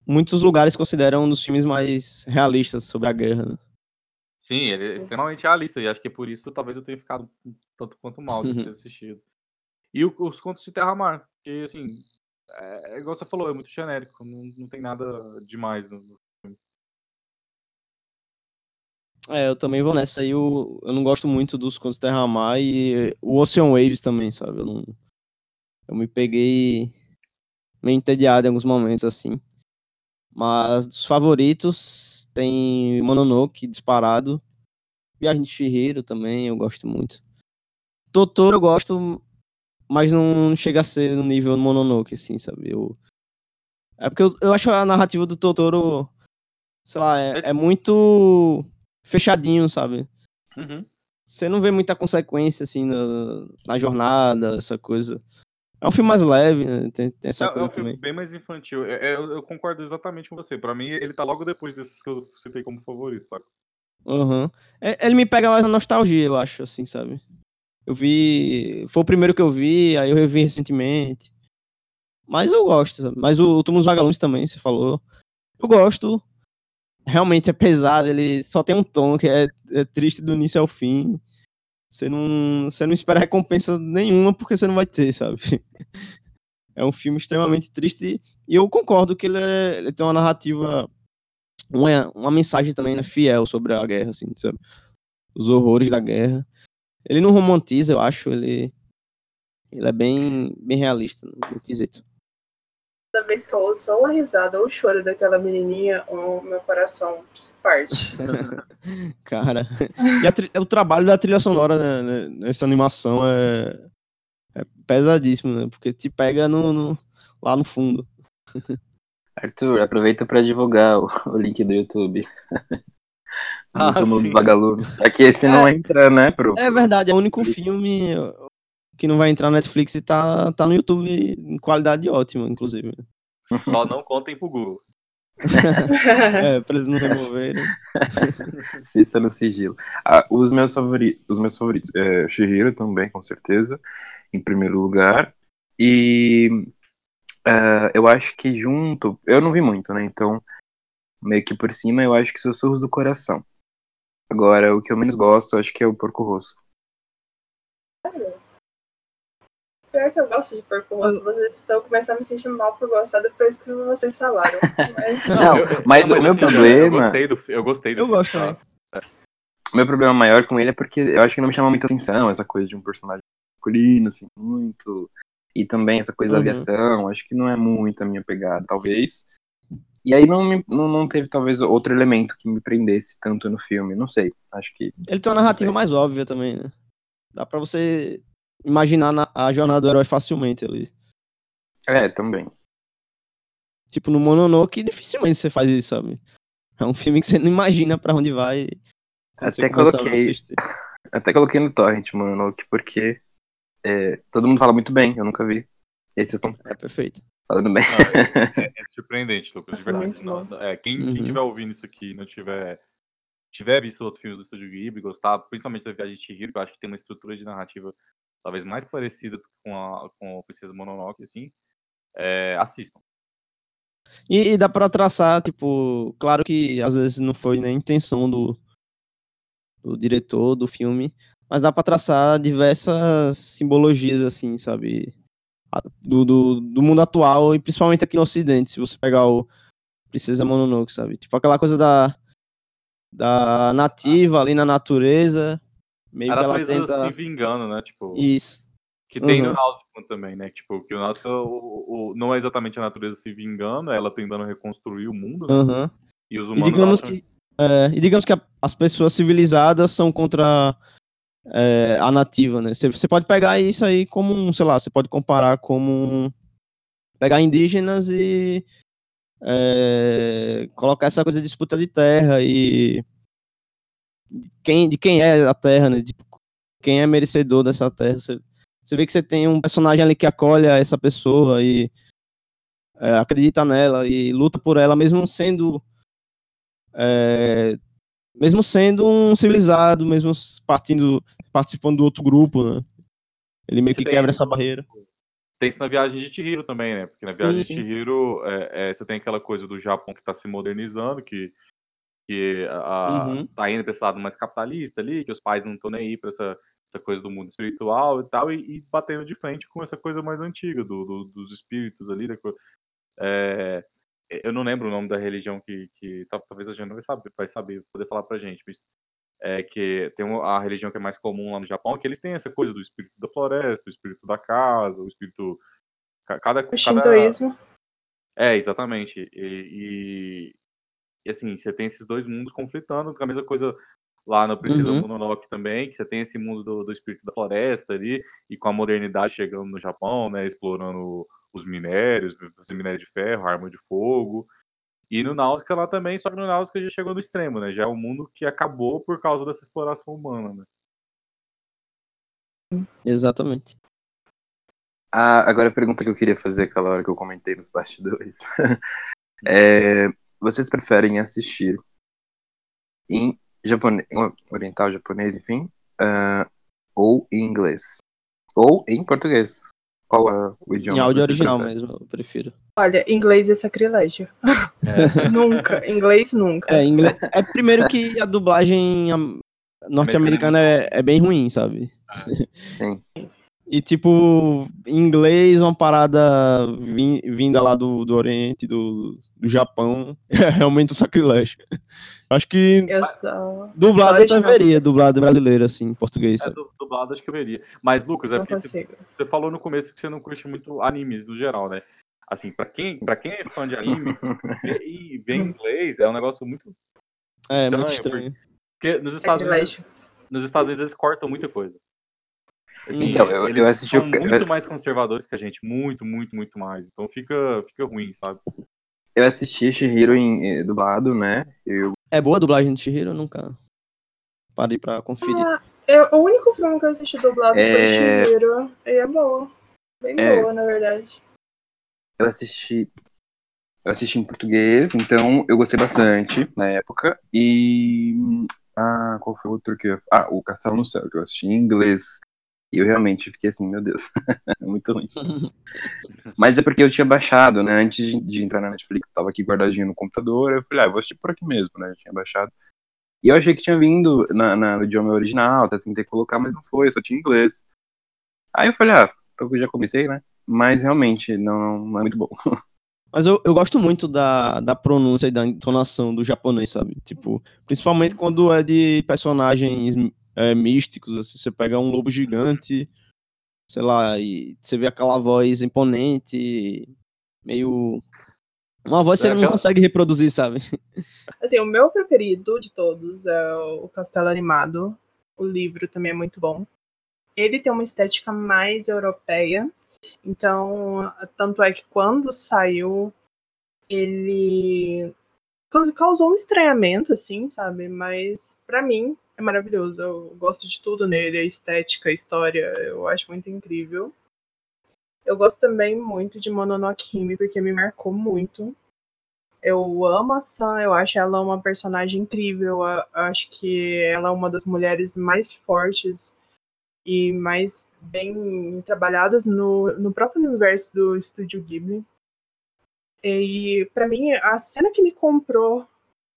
Muitos lugares consideram um dos filmes mais realistas sobre a guerra. Né? Sim, ele é extremamente realista, e acho que é por isso talvez eu tenha ficado tanto quanto mal de ter assistido. E o- os Contos de Terra-Mar, que assim, é, é igual você falou, é muito genérico, não, não tem nada demais no, no- É, eu também vou nessa aí. Eu, eu não gosto muito dos Contos Terra Mar e o Ocean Waves também, sabe? Eu, não, eu me peguei meio entediado em alguns momentos, assim. Mas dos favoritos tem Mononoke disparado. Viagem de Chihiro também, eu gosto muito. Totoro eu gosto, mas não chega a ser no nível Mononoke, assim, sabe? Eu... É porque eu, eu acho a narrativa do Totoro, sei lá, é, é muito fechadinho, sabe? Uhum. Você não vê muita consequência, assim, na, na jornada, essa coisa. É um filme mais leve, né? Tem, tem essa É, é um coisa filme também. bem mais infantil. É- é- eu, eu concordo exatamente com você. Pra mim, ele tá logo depois desses que eu citei como favorito, sabe? Aham. É- ele me pega mais na nostalgia, eu acho, assim, sabe? Eu vi. Foi o primeiro que eu vi, aí eu revi recentemente. Mas eu gosto, sabe? Mas o, o Túmulo dos Vagalumes também, você falou. Eu gosto. Realmente é pesado, ele só tem um tom que é, é triste do início ao fim. Você não, você não espera recompensa nenhuma porque você não vai ter, sabe? É um filme extremamente triste e eu concordo que ele, é- ele tem uma narrativa, uma, uma mensagem também né, fiel sobre a guerra, assim, sabe? Os horrores da guerra. Ele não romantiza, eu acho, ele, ele é bem, bem realista no, quesito. Toda vez que eu ouço ou a risada ou o choro daquela menininha, o meu coração se parte. Cara, e a tri- o trabalho da trilha sonora né, né, nessa animação é, é pesadíssimo, né? Porque te pega no, no- lá no fundo. Arthur, aproveita pra divulgar o, o link do YouTube. Ah, do dos Vagalumes. É que esse não entra, né, pro... É verdade, é o único filme que não vai entrar na Netflix e tá, tá no YouTube em qualidade ótima, inclusive. Só não contem pro Google. É, pra eles não removerem. Assista no sigilo. Ah, os meus favoritos, os meus favoritos, é, Shihiro também, com certeza, em primeiro lugar. E ah, eu acho que junto, eu não vi muito, né? Então meio que por cima, eu acho que Sussurros do Coração. Agora, o que eu menos gosto, acho que é o Porco Rosso. Pior que eu gosto de porco rosso, vocês estão começando a me sentir mal por gostar depois que vocês falaram. Mas... Não, Eu- eu- mas o meu eu- problema- Eu gostei do, eu gostei do Eu gosto também. O meu problema maior com ele é porque eu acho que não me chama muita atenção essa coisa de um personagem masculino, assim, muito. E também essa coisa Uhum. da aviação, acho que não é muito a minha pegada, talvez. E aí não, me, não, não teve, talvez, outro elemento que me prendesse tanto no filme, não sei. Acho que. Ele tem uma narrativa mais óbvia também, né? Dá pra você imaginar na- a jornada do herói facilmente ali. É, também. Tipo, no Mononoke, dificilmente você faz isso, sabe? É um filme que você não imagina pra onde vai. Até coloquei-. Até coloquei no Torrent, mano, porque é, todo mundo fala muito bem, eu nunca vi. E aí vocês estão É perfeito. falando bem. Não, é, é- é surpreendente, Lucas, de verdade. Não- é, quem, quem Uhum. tiver ouvindo isso aqui e não tiver, tiver visto outros filmes do Estúdio Ghibli, gostar, principalmente da Viagem de Chihiro, que eu acho que tem uma estrutura de narrativa talvez mais parecida com a, com a Princesa Mononoke, assim, é, assistam. E, e dá pra traçar, tipo, claro que às vezes não foi nem a intenção do, do diretor do filme, mas dá pra traçar diversas simbologias, assim, sabe? Do, do, do mundo atual e principalmente aqui no Ocidente, se você pegar o Princesa Mononoke, sabe? Tipo, aquela coisa da, da nativa ali na natureza, meio A que tenta. se vingando, né? Tipo, Isso. que tem no Uhum. Nausicaa também, né? Tipo, que o Nausicaa o, o- não é exatamente a natureza se vingando, é ela tentando reconstruir o mundo, né? Aham. E os E humanos digamos acham- que, é, e digamos que a- as pessoas civilizadas são contra é, a nativa, né? Você, você pode pegar isso aí como, um, sei lá, você pode comparar como um- pegar indígenas e é, colocar essa coisa de disputa de terra e quem, de quem é a terra, né? De quem é merecedor dessa terra. Você, você vê que você tem um personagem ali que acolhe essa pessoa e é, acredita nela e luta por ela, mesmo sendo é, mesmo sendo um civilizado, mesmo partindo, participando do outro grupo, né? Ele meio Você que tem- quebra essa barreira. Tem isso na viagem de Chihiro também, né? Porque na viagem Sim, de sim. Chihiro é, é, você tem aquela coisa do Japão que tá se modernizando, que, que a, Uhum. tá indo pra esse lado mais capitalista ali, que os pais não estão nem aí pra essa, essa coisa do mundo espiritual e tal, e, e batendo de frente com essa coisa mais antiga do, do- dos espíritos ali. Da, é, eu não lembro o nome da religião que, que tal- talvez a gente não vai saber, vai saber poder falar pra gente, mas é que tem uma- a religião que é mais comum lá no Japão, que eles têm essa coisa do espírito da floresta, o espírito da casa, o espírito ca- cada O cada shintoísmo. é exatamente e, e, assim você tem esses dois mundos conflitando com a mesma coisa lá na Princesa Uhum. Mononoke também que você tem esse mundo do, do espírito da floresta ali e com a modernidade chegando no Japão né explorando os minérios fazer minério de ferro arma de fogo e no Náusica lá também, só que no Náusica já chegou no extremo, né? Já é um mundo que acabou por causa dessa exploração humana, né? Exatamente. Ah, agora a pergunta que eu queria fazer aquela hora que eu comentei nos bastidores. é, vocês preferem assistir em japonês, oriental, japonês, enfim, ah, ou em inglês? Ou em português? Qual é o idioma? Em áudio original preferem? mesmo, eu prefiro. Olha, inglês é sacrilégio. nunca. Inglês nunca. É, inglês, é primeiro que a dublagem am- norte-americana é, é bem ruim, sabe? Sim. E tipo, em inglês, uma parada vin- vinda lá do, do Oriente, do, do Japão, é realmente um sacrilégio. Acho que Eu só dublado eu deveria, dublado brasileiro, assim, em português. É, dublado acho que eu veria. Mas, Lucas, é porque você, você falou no começo que você não curte muito animes no geral, né? Assim, pra quem, pra quem é fã de anime ver- e vê em inglês, é um negócio muito. É, muito estranho, estranho. Porque nos Estados Unidos, nos Estados Unidos eles cortam muita coisa. Assim, Então, eu- eu eles assisti são o- muito mais conservadores que a gente, muito, muito, muito mais. Então fica, fica ruim, sabe? Eu assisti Shihiro em eh, dublado, né? Eu, É boa a dublagem de Chihiro? Eu nunca parei pra conferir. Ah, eu, o único filme que eu assisti dublado É. foi Shihiro. E é boa. Bem É. boa, na verdade. eu assisti. Eu assisti em português, então eu gostei bastante na época. E. Ah, qual foi o outro que eu. Ah, o Castelo no Céu, que eu assisti em inglês. E eu realmente fiquei assim, meu Deus, muito ruim. Mas é porque eu tinha baixado, né? Antes de, de entrar na Netflix, eu tava aqui guardadinho no computador, eu falei, ah, vou assistir por aqui mesmo, né? Eu tinha baixado. E eu achei que tinha vindo na, na, no idioma original, até tentei colocar, mas não foi, só tinha inglês. Aí eu falei, ah, eu já comecei, né? Mas realmente não, não é muito bom. Mas eu, eu gosto muito da, da pronúncia e da entonação do japonês, sabe? Tipo, principalmente quando é de personagens é, místicos, assim, você pega um lobo gigante, sei lá, e você vê aquela voz imponente, meio. Uma voz que você não consegue reproduzir, sabe? Assim, o meu preferido de todos é o Castelo Animado. O livro também é muito bom. Ele tem uma estética mais europeia, então, tanto é que quando saiu, ele causou um estranhamento, assim, sabe? Mas para mim é maravilhoso. Eu gosto de tudo nele, a estética, a história, eu acho muito incrível. Eu gosto também muito de Mononoke Hime, porque me marcou muito. Eu amo a Sam, eu acho ela uma personagem incrível. Eu acho que ela é uma das mulheres mais fortes e mais bem trabalhadas no, no próprio universo do Estúdio Ghibli. E para mim, a cena que me comprou,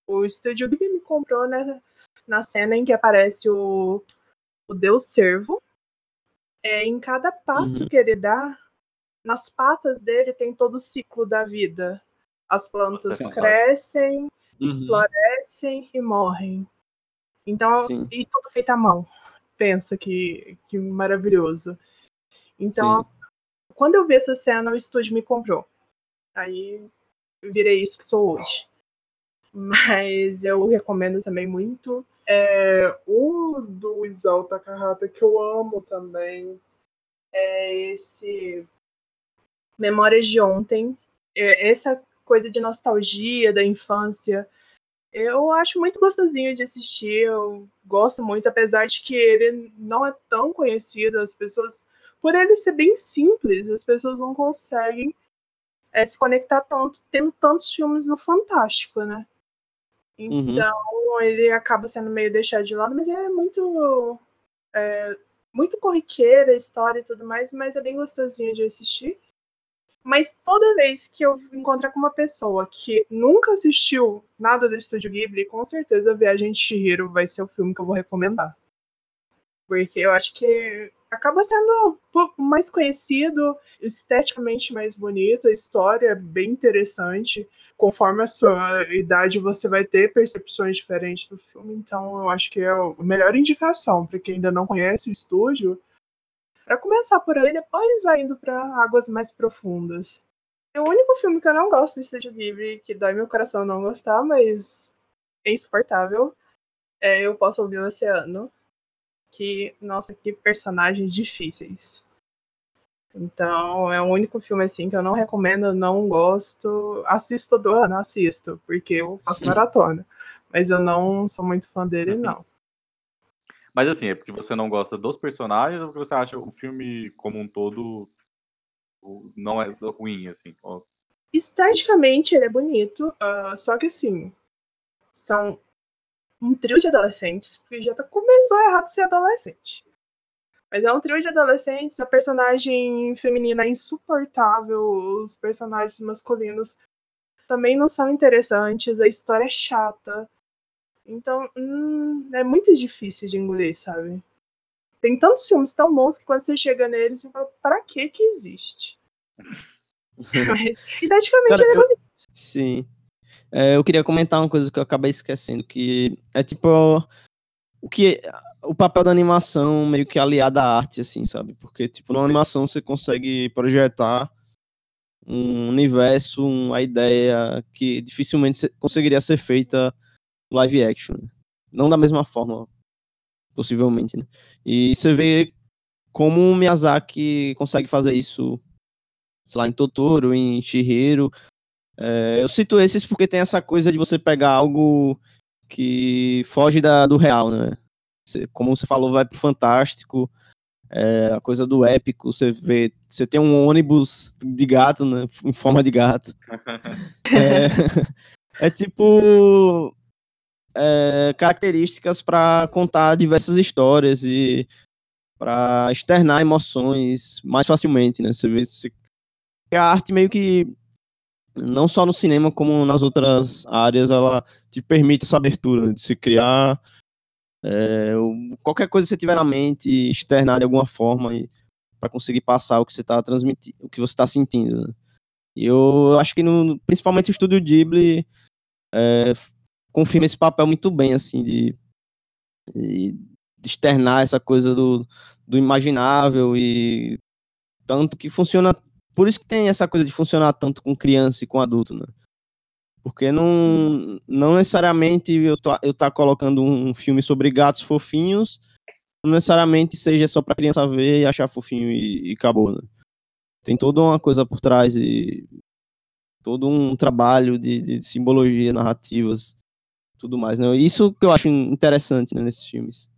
o Estúdio Ghibli me comprou né, na cena em que aparece o, o Deus Servo. É, em cada passo uhum. que ele dá, nas patas dele tem todo o ciclo da vida. As plantas Nossa, é crescem, uhum. florescem e morrem. Então, Sim. e tudo feito à mão pensa que, que maravilhoso. Então, Sim. quando eu vi essa cena, o estúdio me comprou. Aí virei isso que sou hoje. Mas eu recomendo também muito. É, o do Isao Takahata que eu amo também é esse Memórias de Ontem. É essa coisa de nostalgia da infância eu acho muito gostosinho de assistir, eu gosto muito, apesar de que ele não é tão conhecido, as pessoas, por ele ser bem simples, as pessoas não conseguem é, se conectar tanto, tendo tantos filmes no Fantástico, né? Uhum. Então uhum. ele acaba sendo meio deixado de lado, mas é muito. É, muito corriqueira a história e tudo mais, mas é bem gostosinho de assistir. Mas toda vez que eu encontrar com uma pessoa que nunca assistiu nada do Estúdio Ghibli, com certeza Viagem de Chihiro vai ser o filme que eu vou recomendar. Porque eu acho que acaba sendo mais conhecido, esteticamente mais bonito, a história é bem interessante. Conforme a sua idade, você vai ter percepções diferentes do filme. Então, eu acho que é a melhor indicação para quem ainda não conhece o estúdio para começar por aí, depois vai indo para águas mais profundas. O único filme que eu não gosto do Estúdio Ghibli, que dói meu coração não gostar, mas é insuportável, é Eu Posso Ouvir o Oceano. Que, nossa, que personagens difíceis. Então, é o único filme assim que eu não recomendo, não gosto. Assisto do ano, assisto, porque eu faço maratona. Mas eu não sou muito fã dele, não. Mas assim, é porque você não gosta dos personagens ou porque você acha o filme como um todo não é ruim, assim? Esteticamente ele é bonito, uh, só que assim, são um trio de adolescentes, porque já tá, começou errado ser adolescente. Mas é um trio de adolescentes, a personagem feminina é insuportável, os personagens masculinos também não são interessantes, a história é chata. Então, hum, é muito difícil de engolir, sabe? Tem tantos filmes tão bons que quando você chega neles, você fala, pra que que existe? esteticamente Cara, é bonito. Sim. É, eu queria comentar uma coisa que eu acabei esquecendo, que é tipo o que o papel da animação meio que aliado à arte, assim, sabe? Porque, tipo, na animação você consegue projetar um universo, uma ideia que dificilmente conseguiria ser feita live action. Né? Não da mesma forma, possivelmente, né? E você vê como o Miyazaki consegue fazer isso, sei lá, em Totoro, em Shihiro. É, eu cito esses porque tem essa coisa de você pegar algo que foge da, do real, né? Você, como você falou, vai pro fantástico, é, a coisa do épico, você vê, você tem um ônibus de gato, né, em forma de gato. é, é tipo é, características para contar diversas histórias e para externar emoções mais facilmente, né? Você vê se a arte meio que não só no cinema como nas outras áreas ela te permite essa abertura né? de se criar é, qualquer coisa que você tiver na mente externar de alguma forma para conseguir passar o que você está transmitindo, o que você está sentindo. Né? E eu acho que no, principalmente o estúdio Ghibli é, confirma esse papel muito bem, assim, de, de externar essa coisa do, do imaginável e tanto que funciona. Por isso que tem essa coisa de funcionar tanto com criança e com adulto, né? Porque não, não necessariamente eu tô, eu tá colocando um filme sobre gatos fofinhos, não necessariamente seja só pra criança ver e achar fofinho e, e acabou, né? Tem toda uma coisa por trás e todo um trabalho de, de simbologia, narrativas, tudo mais, né? Isso que eu acho interessante né, nesses filmes.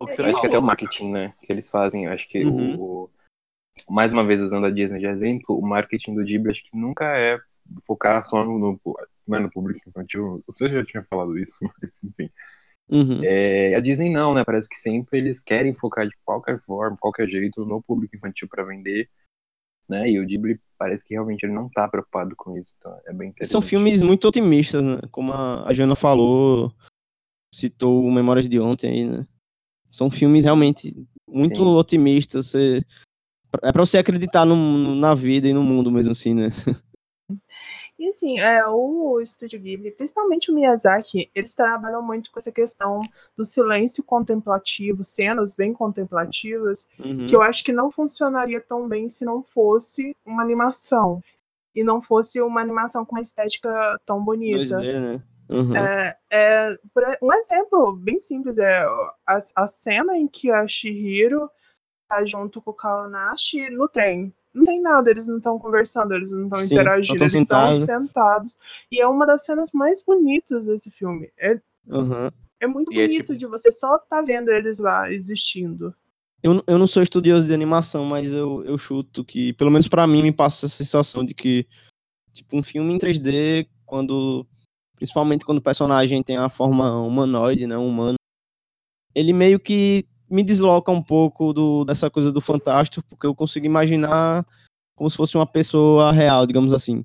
O que você acho que até o marketing, né, que eles fazem, eu acho que uhum. o, mais uma vez usando a Disney de exemplo, o marketing do Ghibli acho que nunca é focar só no, no, não é no público infantil. Você já tinha falado isso, mas enfim. Uhum. É, a Disney não, né? Parece que sempre eles querem focar de qualquer forma, qualquer jeito no público infantil para vender, né? E o Ghibli parece que realmente ele não tá preocupado com isso, então é bem. São filmes muito otimistas, né? Como a, a Jana falou, citou Memórias de Ontem aí, né? São filmes realmente muito Sim. otimistas. Você, é para você acreditar no, na vida e no mundo mesmo assim, né? E assim, é, o Estúdio Ghibli, principalmente o Miyazaki, eles trabalham muito com essa questão do silêncio contemplativo, cenas bem contemplativas, uhum. que eu acho que não funcionaria tão bem se não fosse uma animação. E não fosse uma animação com uma estética tão bonita. 2D, né? Uhum. É, é, um exemplo bem simples é a, a cena em que a Shihiro tá junto com o Kaonashi no trem não tem nada, eles não estão conversando, eles não estão interagindo, eles estão sentados. E é uma das cenas mais bonitas desse filme. É, uhum. é muito e é bonito é tipo... de você só tá vendo eles lá existindo. Eu, eu não sou estudioso de animação, mas eu, eu chuto que, pelo menos para mim, me passa essa sensação de que, tipo, um filme em 3D, quando. Principalmente quando o personagem tem a forma humanoide, né? Humano. Ele meio que me desloca um pouco do, dessa coisa do fantástico, porque eu consigo imaginar como se fosse uma pessoa real, digamos assim.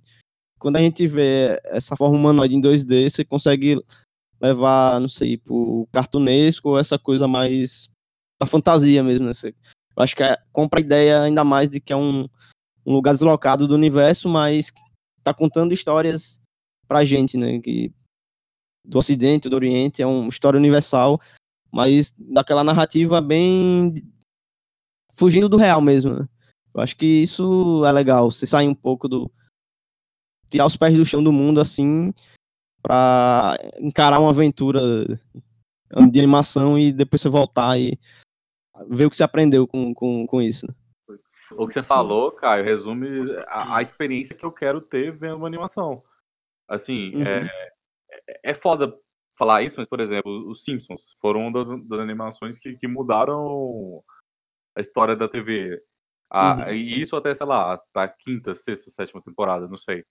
Quando a gente vê essa forma humanoide em 2D, você consegue levar, não sei, pro cartunesco ou essa coisa mais da fantasia mesmo, né? Eu acho que é, compra a ideia ainda mais de que é um, um lugar deslocado do universo, mas tá contando histórias pra gente, né? Que do Ocidente, do Oriente, é uma história universal mas daquela narrativa bem fugindo do real mesmo. Né? Eu acho que isso é legal, você sair um pouco do tirar os pés do chão do mundo assim para encarar uma aventura de animação e depois você voltar e ver o que você aprendeu com, com, com isso. Né? O que você falou, Caio, resume a, a, experiência que eu quero ter vendo uma animação. Assim, uhum. é, é foda falar isso, mas, por exemplo, os Simpsons foram uma das, das animações que, que, mudaram a história da TV. Ah, uhum. E isso até, sei lá, a quinta, sexta, sétima temporada, não sei.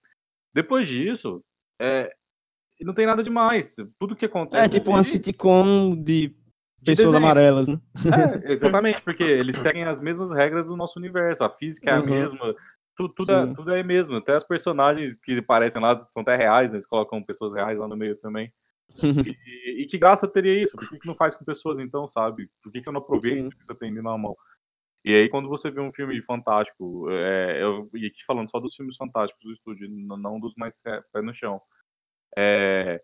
Depois disso, é, não tem nada demais. Tudo que acontece. É tipo uma sitcom de pessoas de amarelas, né? É, exatamente, porque eles seguem as mesmas regras do nosso universo. A física é a uhum. mesma, tudo, tudo, é, tudo é mesmo. Até as personagens que aparecem lá são até reais, né? Eles colocam pessoas reais lá no meio também. e, e, que graça teria isso? Por que, que não faz com pessoas então, sabe? Por que, que você não aproveita o que você tem ali na mão? E aí, quando você vê um filme fantástico, é, eu, e aqui falando só dos filmes fantásticos do estúdio, não dos mais pé no chão, é,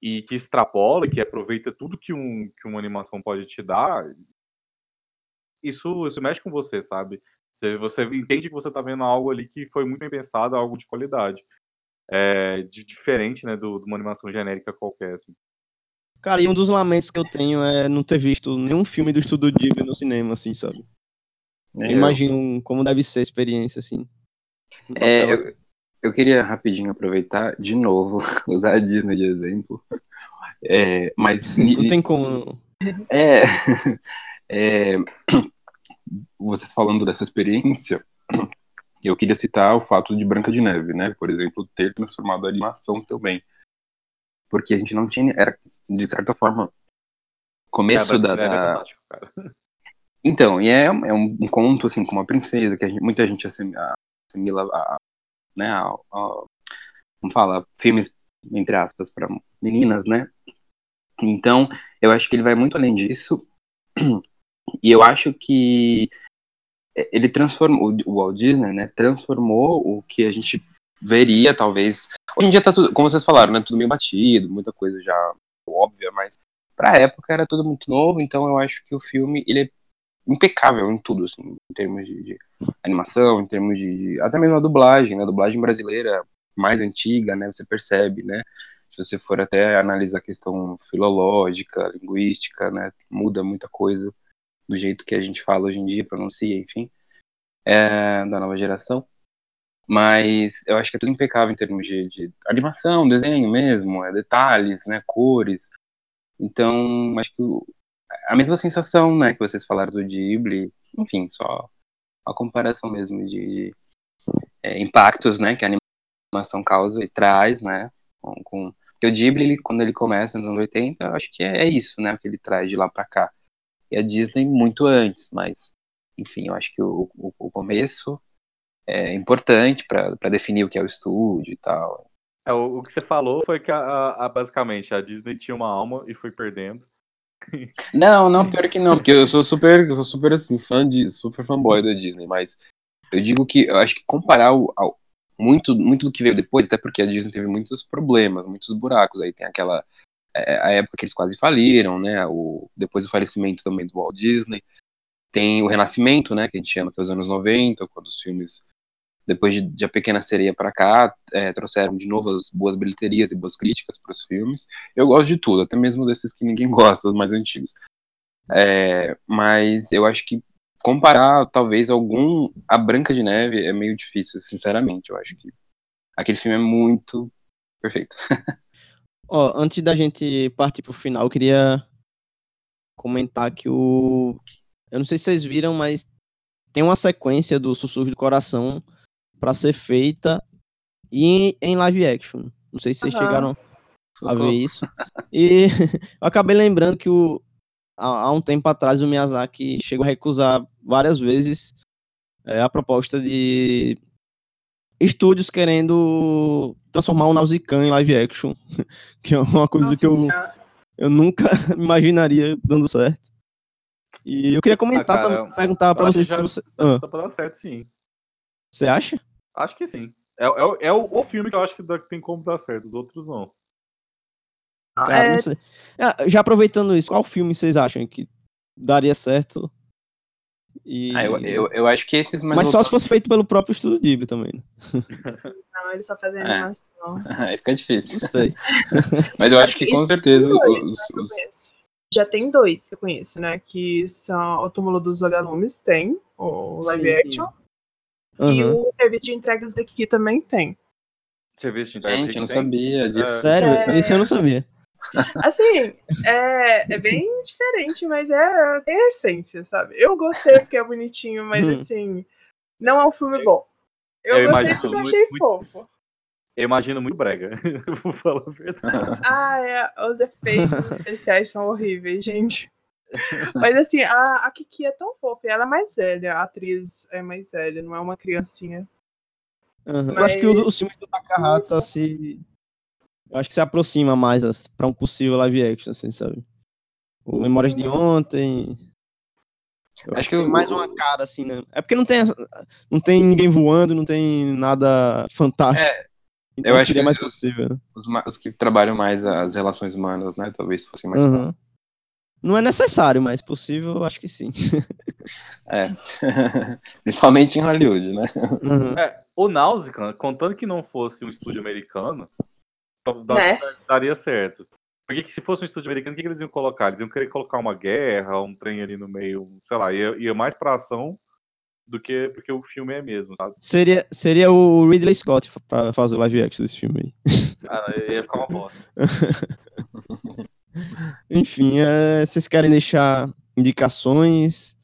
e que extrapola, que aproveita tudo que, um, que uma animação pode te dar, isso, isso mexe com você, sabe? Você, você entende que você está vendo algo ali que foi muito bem pensado, algo de qualidade é, de, diferente, né, do, de uma animação genérica qualquer, assim. Cara, e um dos lamentos que eu tenho é não ter visto nenhum filme do Estúdio Ghibli no cinema, assim, sabe? É, Imagino como deve ser a experiência, assim. É, eu, eu queria rapidinho aproveitar, de novo, usar a Disney de exemplo. É, mas... Não tem como... É, é, vocês falando dessa experiência, eu queria citar o fato de Branca de Neve, né? Por exemplo, ter transformado a animação também. Porque a gente não tinha. Era, de certa forma, começo é, da. da... É Então, e é, é um, um conto, assim, com uma princesa, que gente- muita gente assimila, assimila a, né, a, a- como fala, filmes, entre aspas, para meninas, né? Então, eu acho que ele vai muito além disso, e eu acho que ele transformou, o Walt Disney, né, transformou o que a gente veria, talvez. Hoje em dia tá tudo, como vocês falaram, né, tudo meio batido, muita coisa já óbvia, mas pra época era tudo muito novo, então eu acho que o filme, ele é impecável em tudo, assim, em termos de, de animação, em termos de, de- até mesmo a dublagem, né, a dublagem brasileira mais antiga, né, você percebe, né, se você for até analisar a questão filológica, linguística, né, muda muita coisa do jeito que a gente fala hoje em dia, pronuncia, enfim, é, da nova geração. Mas eu acho que é tudo impecável em termos de, de animação, desenho mesmo, é, detalhes, né, cores. Então, acho que a mesma sensação, né, que vocês falaram do Ghibli, enfim, só a comparação mesmo de, de, é, impactos, né, que a animação causa e traz, né, com, com... Porque o Ghibli, ele, quando ele começa nos anos 80, eu acho que é, é isso, né, que ele traz de lá pra cá. E a Disney muito antes, mas, enfim, eu acho que o, o, o começo é importante pra pra definir o que é o estúdio e tal. É, o, o que você falou foi que a, a- a- basicamente a Disney tinha uma alma e foi perdendo. Não, não, pior que não, porque eu sou super, eu sou super assim, fã de, super fanboy da Disney, mas eu digo que eu acho que comparar o, ao- muito, muito do que veio depois, até porque a Disney teve muitos problemas, muitos buracos, aí tem aquela a época que eles quase faliram, né, o, depois do falecimento também do Walt Disney, tem o renascimento, né, que a gente chama, que é os anos 90, quando os filmes, depois de, de A Pequena Sereia pra cá, é, trouxeram de novo as boas bilheterias e boas críticas para os filmes, eu gosto de tudo, até mesmo desses que ninguém gosta, os mais antigos. É, mas eu acho que comparar talvez algum a Branca de Neve é meio difícil, sinceramente. Eu acho que aquele filme é muito perfeito. Ó, antes da gente partir pro final, eu queria comentar que o. Eu não sei se vocês viram, mas tem uma sequência do Sussurro do Coração pra ser feita em, em live action. Não sei se vocês Aham. chegaram a ver isso. E eu acabei lembrando que o, há, há um tempo atrás o Miyazaki chegou a recusar várias vezes é, a proposta de estúdios querendo transformar o Nausicaa em live action, que é uma coisa que eu, eu nunca imaginaria dando certo. E eu queria comentar Ah, cara, também, perguntar pra vocês que se você. Ah, Dá pra dar certo, sim. você acha? Acho que sim. É, é, o- é o, o filme que eu acho que dá- tem como dar certo, os outros não. Cara, É, não sei. Ah, já aproveitando isso, qual filme vocês acham que daria certo? E... Ah, eu, eu, eu acho que esses mais Mas só se fosse feito pelo próprio estúdio Ghibli também. não, ele só fazia É. animação. Aí fica difícil. Não sei. Mas eu acho que com E certeza dois, os, né, os-. Já tem dois que eu conheço, né? Que são o Túmulo dos Vagalumes, tem, o live Sim. action. E Aham. o serviço de entregas daqui também tem. Você viu esse Gente, eu não tem? sabia disso. Sério? É. Isso eu não sabia. Assim, é, é bem diferente, mas é, tem a essência, sabe? Eu gostei porque é bonitinho, mas Hum. assim, não é um filme bom. Eu, Eu gostei imagino porque eu muito- achei muito- fofo. Eu imagino muito brega. Vou falar a verdade. Ah, é, os efeitos especiais são horríveis, gente. Mas assim, a, a Kiki é tão fofa, e ela é mais velha, a atriz é mais velha, não é uma criancinha. Aham. Eu acho que o, Mas- o filme do Takahata se. Eu acho que se aproxima mais as- pra um possível live action, assim, sabe? O Memórias de Ontem. Eu Acho que mais uma cara, assim, né? É porque não tem, essa- não tem ninguém voando, não tem nada fantástico. É, então eu acho seria que mais os- possível. né? os, os que trabalham mais as relações humanas, né? Talvez fossem mais Aham. Não é necessário, mas possível, eu acho que sim. É. Principalmente em Hollywood, né? Aham. É, o Nausicaa, contando que não fosse um estúdio americano, Né? daria certo. Porque que se fosse um estúdio americano, o que, que eles iam colocar? Eles iam querer colocar uma guerra, um trem ali no meio, sei lá, ia, ia mais pra ação do que porque o filme é mesmo, sabe? Seria, seria o Ridley Scott fa- pra fazer o live action desse filme aí. Ah, ia ficar uma bosta. Enfim, é, vocês querem deixar indicações,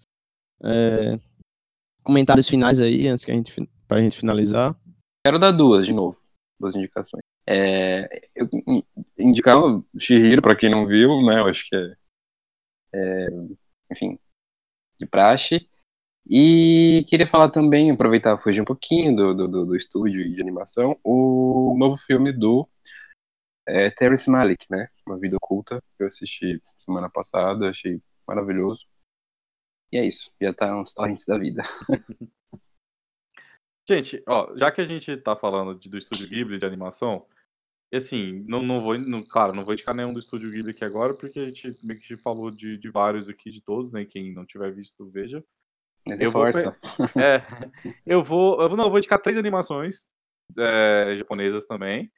é, comentários finais aí, antes que a gente, fin- pra gente finalizar? Quero dar duas de novo, duas indicações. É, eu in- indicar o Shihiro, pra quem não viu, né? Eu acho que é, é, enfim, de praxe. E queria falar também, aproveitar fugir um pouquinho do, do, do, estúdio de animação, o novo filme do é, Terrence Malick, né? Uma Vida Oculta, que eu assisti semana passada, achei maravilhoso. E é isso, já tá uns torrents da vida. Gente, ó, já que a gente tá falando de, do estúdio Ghibli de animação, e assim, não, não vou, não, claro, não vou indicar nenhum do estúdio Ghibli aqui agora, porque a gente meio que falou de, de vários aqui, de todos, né? Quem não tiver visto, veja. Eu vou, é, eu vou, eu vou, não, eu vou indicar três animações é, japonesas também,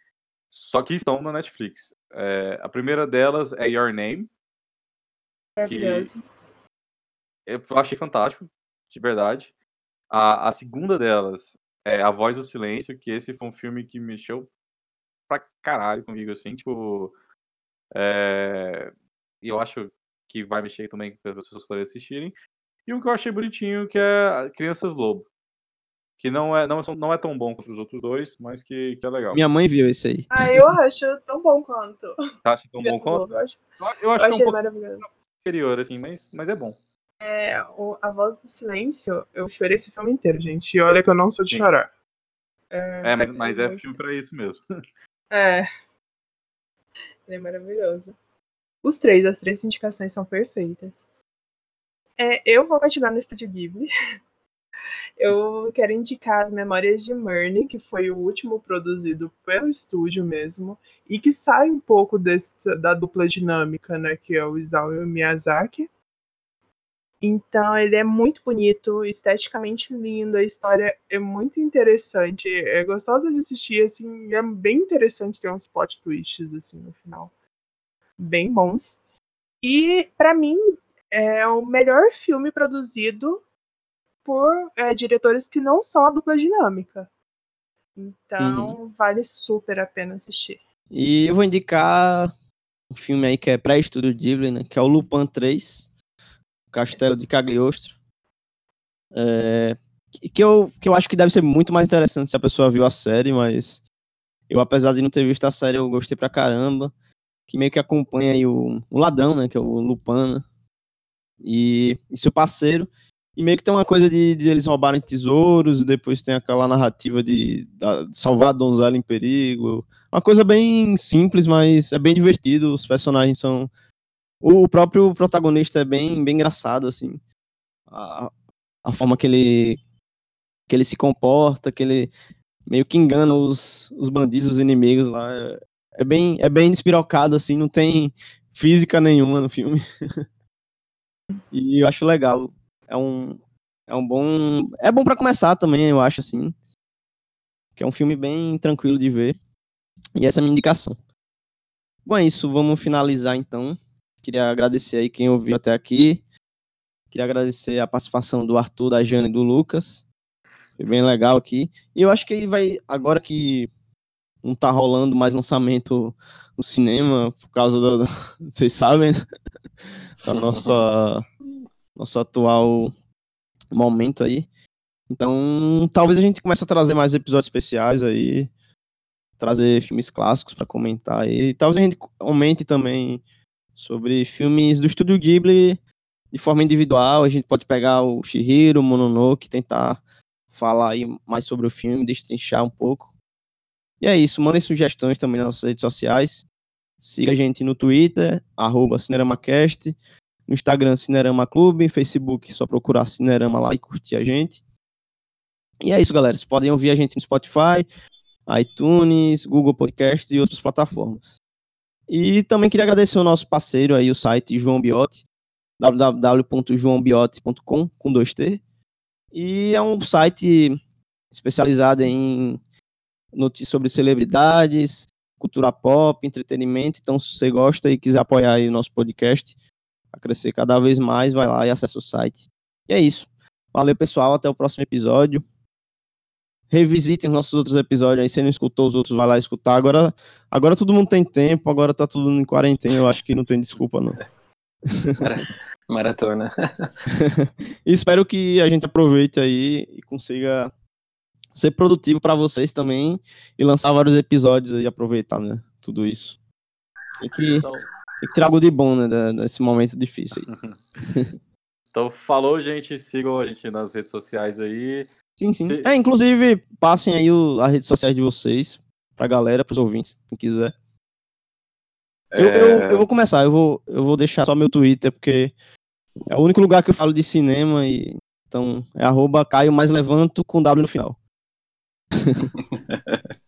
só que estão na Netflix. É, a primeira delas é Your Name. Maravilhoso. Eu achei fantástico, de verdade. A, a segunda delas é A Voz do Silêncio, que esse foi um filme que mexeu pra caralho comigo, assim, tipo. É, e eu acho que vai mexer também para as pessoas poderem assistirem. E um que eu achei bonitinho, que é Crianças Lobo. Que não é, não, não é tão bom quanto os outros dois, mas que, que é legal. Minha mãe viu esse aí. Ah, eu acho tão bom quanto. Tá, acha tão bom quanto? Lobo, Eu acho, Eu acho eu que é um maravilhoso. inferior, assim, mas, mas é bom. É, o- A Voz do Silêncio, eu chorei esse filme inteiro, gente. E olha que eu não sou de Sim. chorar. É, mas, mas é muito- filme pra isso mesmo. É. Ele é maravilhoso. Os três, as três indicações são perfeitas. É, eu vou continuar no Estúdio Ghibli. Eu quero indicar as Memórias de Murney, que foi o último produzido pelo estúdio mesmo, e que sai um pouco desse- da dupla dinâmica, né, que é o Isao e o Miyazaki. Então ele é muito bonito, esteticamente lindo, a história é muito interessante, é gostosa de assistir, assim, é bem interessante ter uns plot twists assim no final, bem bons. E pra mim é o melhor filme produzido por é, diretores que não são a dupla dinâmica. Então vale super a pena assistir. E eu vou indicar um filme aí que é pré-estúdio Ghibli, né? Que é o Lupin 3, Castelo de Cagliostro. É, que- eu, que eu acho que deve ser muito mais interessante se a pessoa viu a série, mas eu, apesar de não ter visto a série, eu gostei pra caramba. Que meio que acompanha aí o, o ladrão, né? Que é o Lupin, né, e, e seu parceiro. E meio que tem uma coisa de, de eles roubarem tesouros, e depois tem aquela narrativa de, de salvar a donzela em perigo. Uma coisa bem simples, mas é bem divertido. Os personagens são. O próprio protagonista é bem, bem engraçado, assim. A, a forma que ele, que ele se comporta, que ele meio que engana os, os bandidos, os inimigos lá. É, é bem, é bem despirocado, assim, não tem física nenhuma no filme. e eu acho legal. É um, é um bom. É bom pra começar também, eu acho, assim. Que é um filme bem tranquilo de ver. E essa é a minha indicação. Bom, é isso. Vamos finalizar então. Queria agradecer aí quem ouviu até aqui. Queria agradecer a participação do Arthur, da Jane e do Lucas. Foi bem legal aqui. E eu acho que ele vai, agora que não tá rolando mais lançamento no cinema, por causa do. Vocês sabem, né? da nossa, nosso atual momento aí. Então, talvez a gente comece a trazer mais episódios especiais aí, trazer filmes clássicos para comentar aí. Talvez a gente aumente também sobre filmes do Estúdio Ghibli de forma individual. A gente pode pegar o Shihiro, o Mononoke, tentar falar aí mais sobre o filme, destrinchar um pouco. E é isso, mandem sugestões também nas nossas redes sociais. Siga a gente no Twitter, arroba CineramaCast, no Instagram Cinerama Clube, Facebook, só procurar Cinerama lá e curtir a gente. E é isso, galera. Vocês podem ouvir a gente no Spotify, iTunes, Google Podcasts e outras plataformas. E também queria agradecer o nosso parceiro aí, o site João Biote, www.joãobiote.com, com dois T. E é um site especializado em notícias sobre celebridades, cultura pop, entretenimento. Então, se você gosta e quiser apoiar aí o nosso podcast, a crescer cada vez mais, vai lá e acessa o site. E é isso. Valeu, pessoal. Até o próximo episódio. Revisitem os nossos outros episódios aí. Se não escutou os outros, vai lá escutar. Agora, agora todo mundo tem tempo, agora tá todo mundo em quarentena. Eu acho que não tem desculpa, não. Maratona. E espero que a gente aproveite aí e consiga ser produtivo para vocês também e lançar vários episódios aí, aproveitar, né? Tudo isso. Tem que, Então, tem que tirar algo de bom, né? Desse momento difícil aí. Então, falou, gente. Sigam a gente nas redes sociais aí. Sim, sim. Se- É, inclusive, passem aí o, as redes sociais de vocês pra galera, pros ouvintes, quem quiser. Eu, É, eu, eu vou começar, eu vou, eu vou deixar só meu Twitter, porque é o único lugar que eu falo de cinema e. Então, é arroba Caio mais levanto com W no final.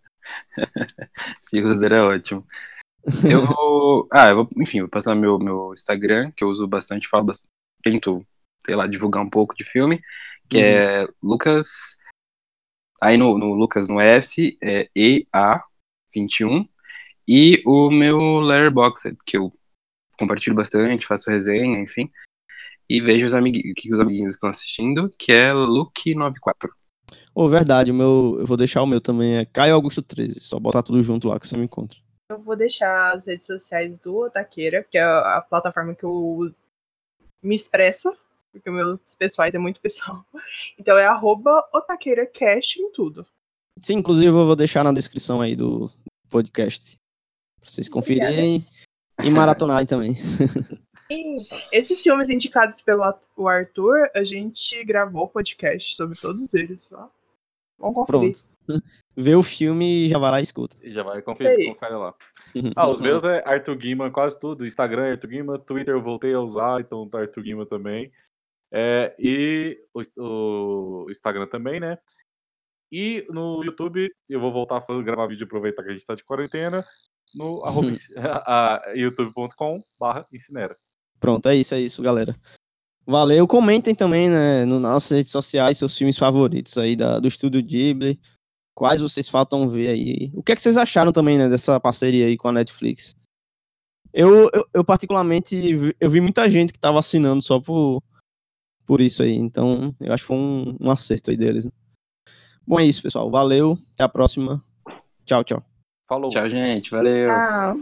Se user é ótimo. Eu vou. Ah, eu vou, enfim, vou passar meu, meu Instagram, que eu uso bastante, falo bastante, tento, sei lá, divulgar um pouco de filme, que é Lucas. Aí no, no Lucas no S é EA21. E o meu Letterboxd, que eu compartilho bastante, faço resenha, enfim. E vejo os amiguinhos, o que os amiguinhos estão assistindo, que é Luke94. Ô, verdade, o meu, eu vou deixar o meu também, é Caio Augusto 13. Só botar tudo junto lá que você me encontra. Eu vou deixar as redes sociais do Otaqueira, que é a plataforma que eu me expresso, porque meus pessoais é muito pessoal. Então é arroba OtaqueiraCast em tudo. Sim, inclusive eu vou deixar na descrição aí do podcast. Pra vocês conferirem e maratonarem também. E esses filmes indicados pelo Arthur, a gente gravou podcast sobre todos eles. Tá? Vamos conferir. Pronto. Vê o filme e já vai lá e escuta. E já vai aí. confere lá. Ah, os meus é Arthur Guima, quase tudo. Instagram é Arthur Guima, Twitter eu voltei a usar, então tá Arthur Guima também. É, e o, o Instagram também, né? E no YouTube, eu vou voltar a fazer, gravar vídeo, aproveitar que a gente tá de quarentena, no youtube.com barra Incinera. Pronto, é isso, é isso, galera. Valeu. Comentem também, né, nas nossas redes sociais, seus filmes favoritos aí da, do Estúdio Ghibli. Quais vocês faltam ver aí. O que é que vocês acharam também, né, dessa parceria aí com a Netflix? Eu, eu, eu particularmente, eu vi muita gente que tava assinando só por, por isso aí. Então, eu acho que foi um, um acerto aí deles. né? Bom, é isso, pessoal. Valeu. Até a próxima. Tchau, tchau. Falou! Tchau, gente. Valeu. Ah,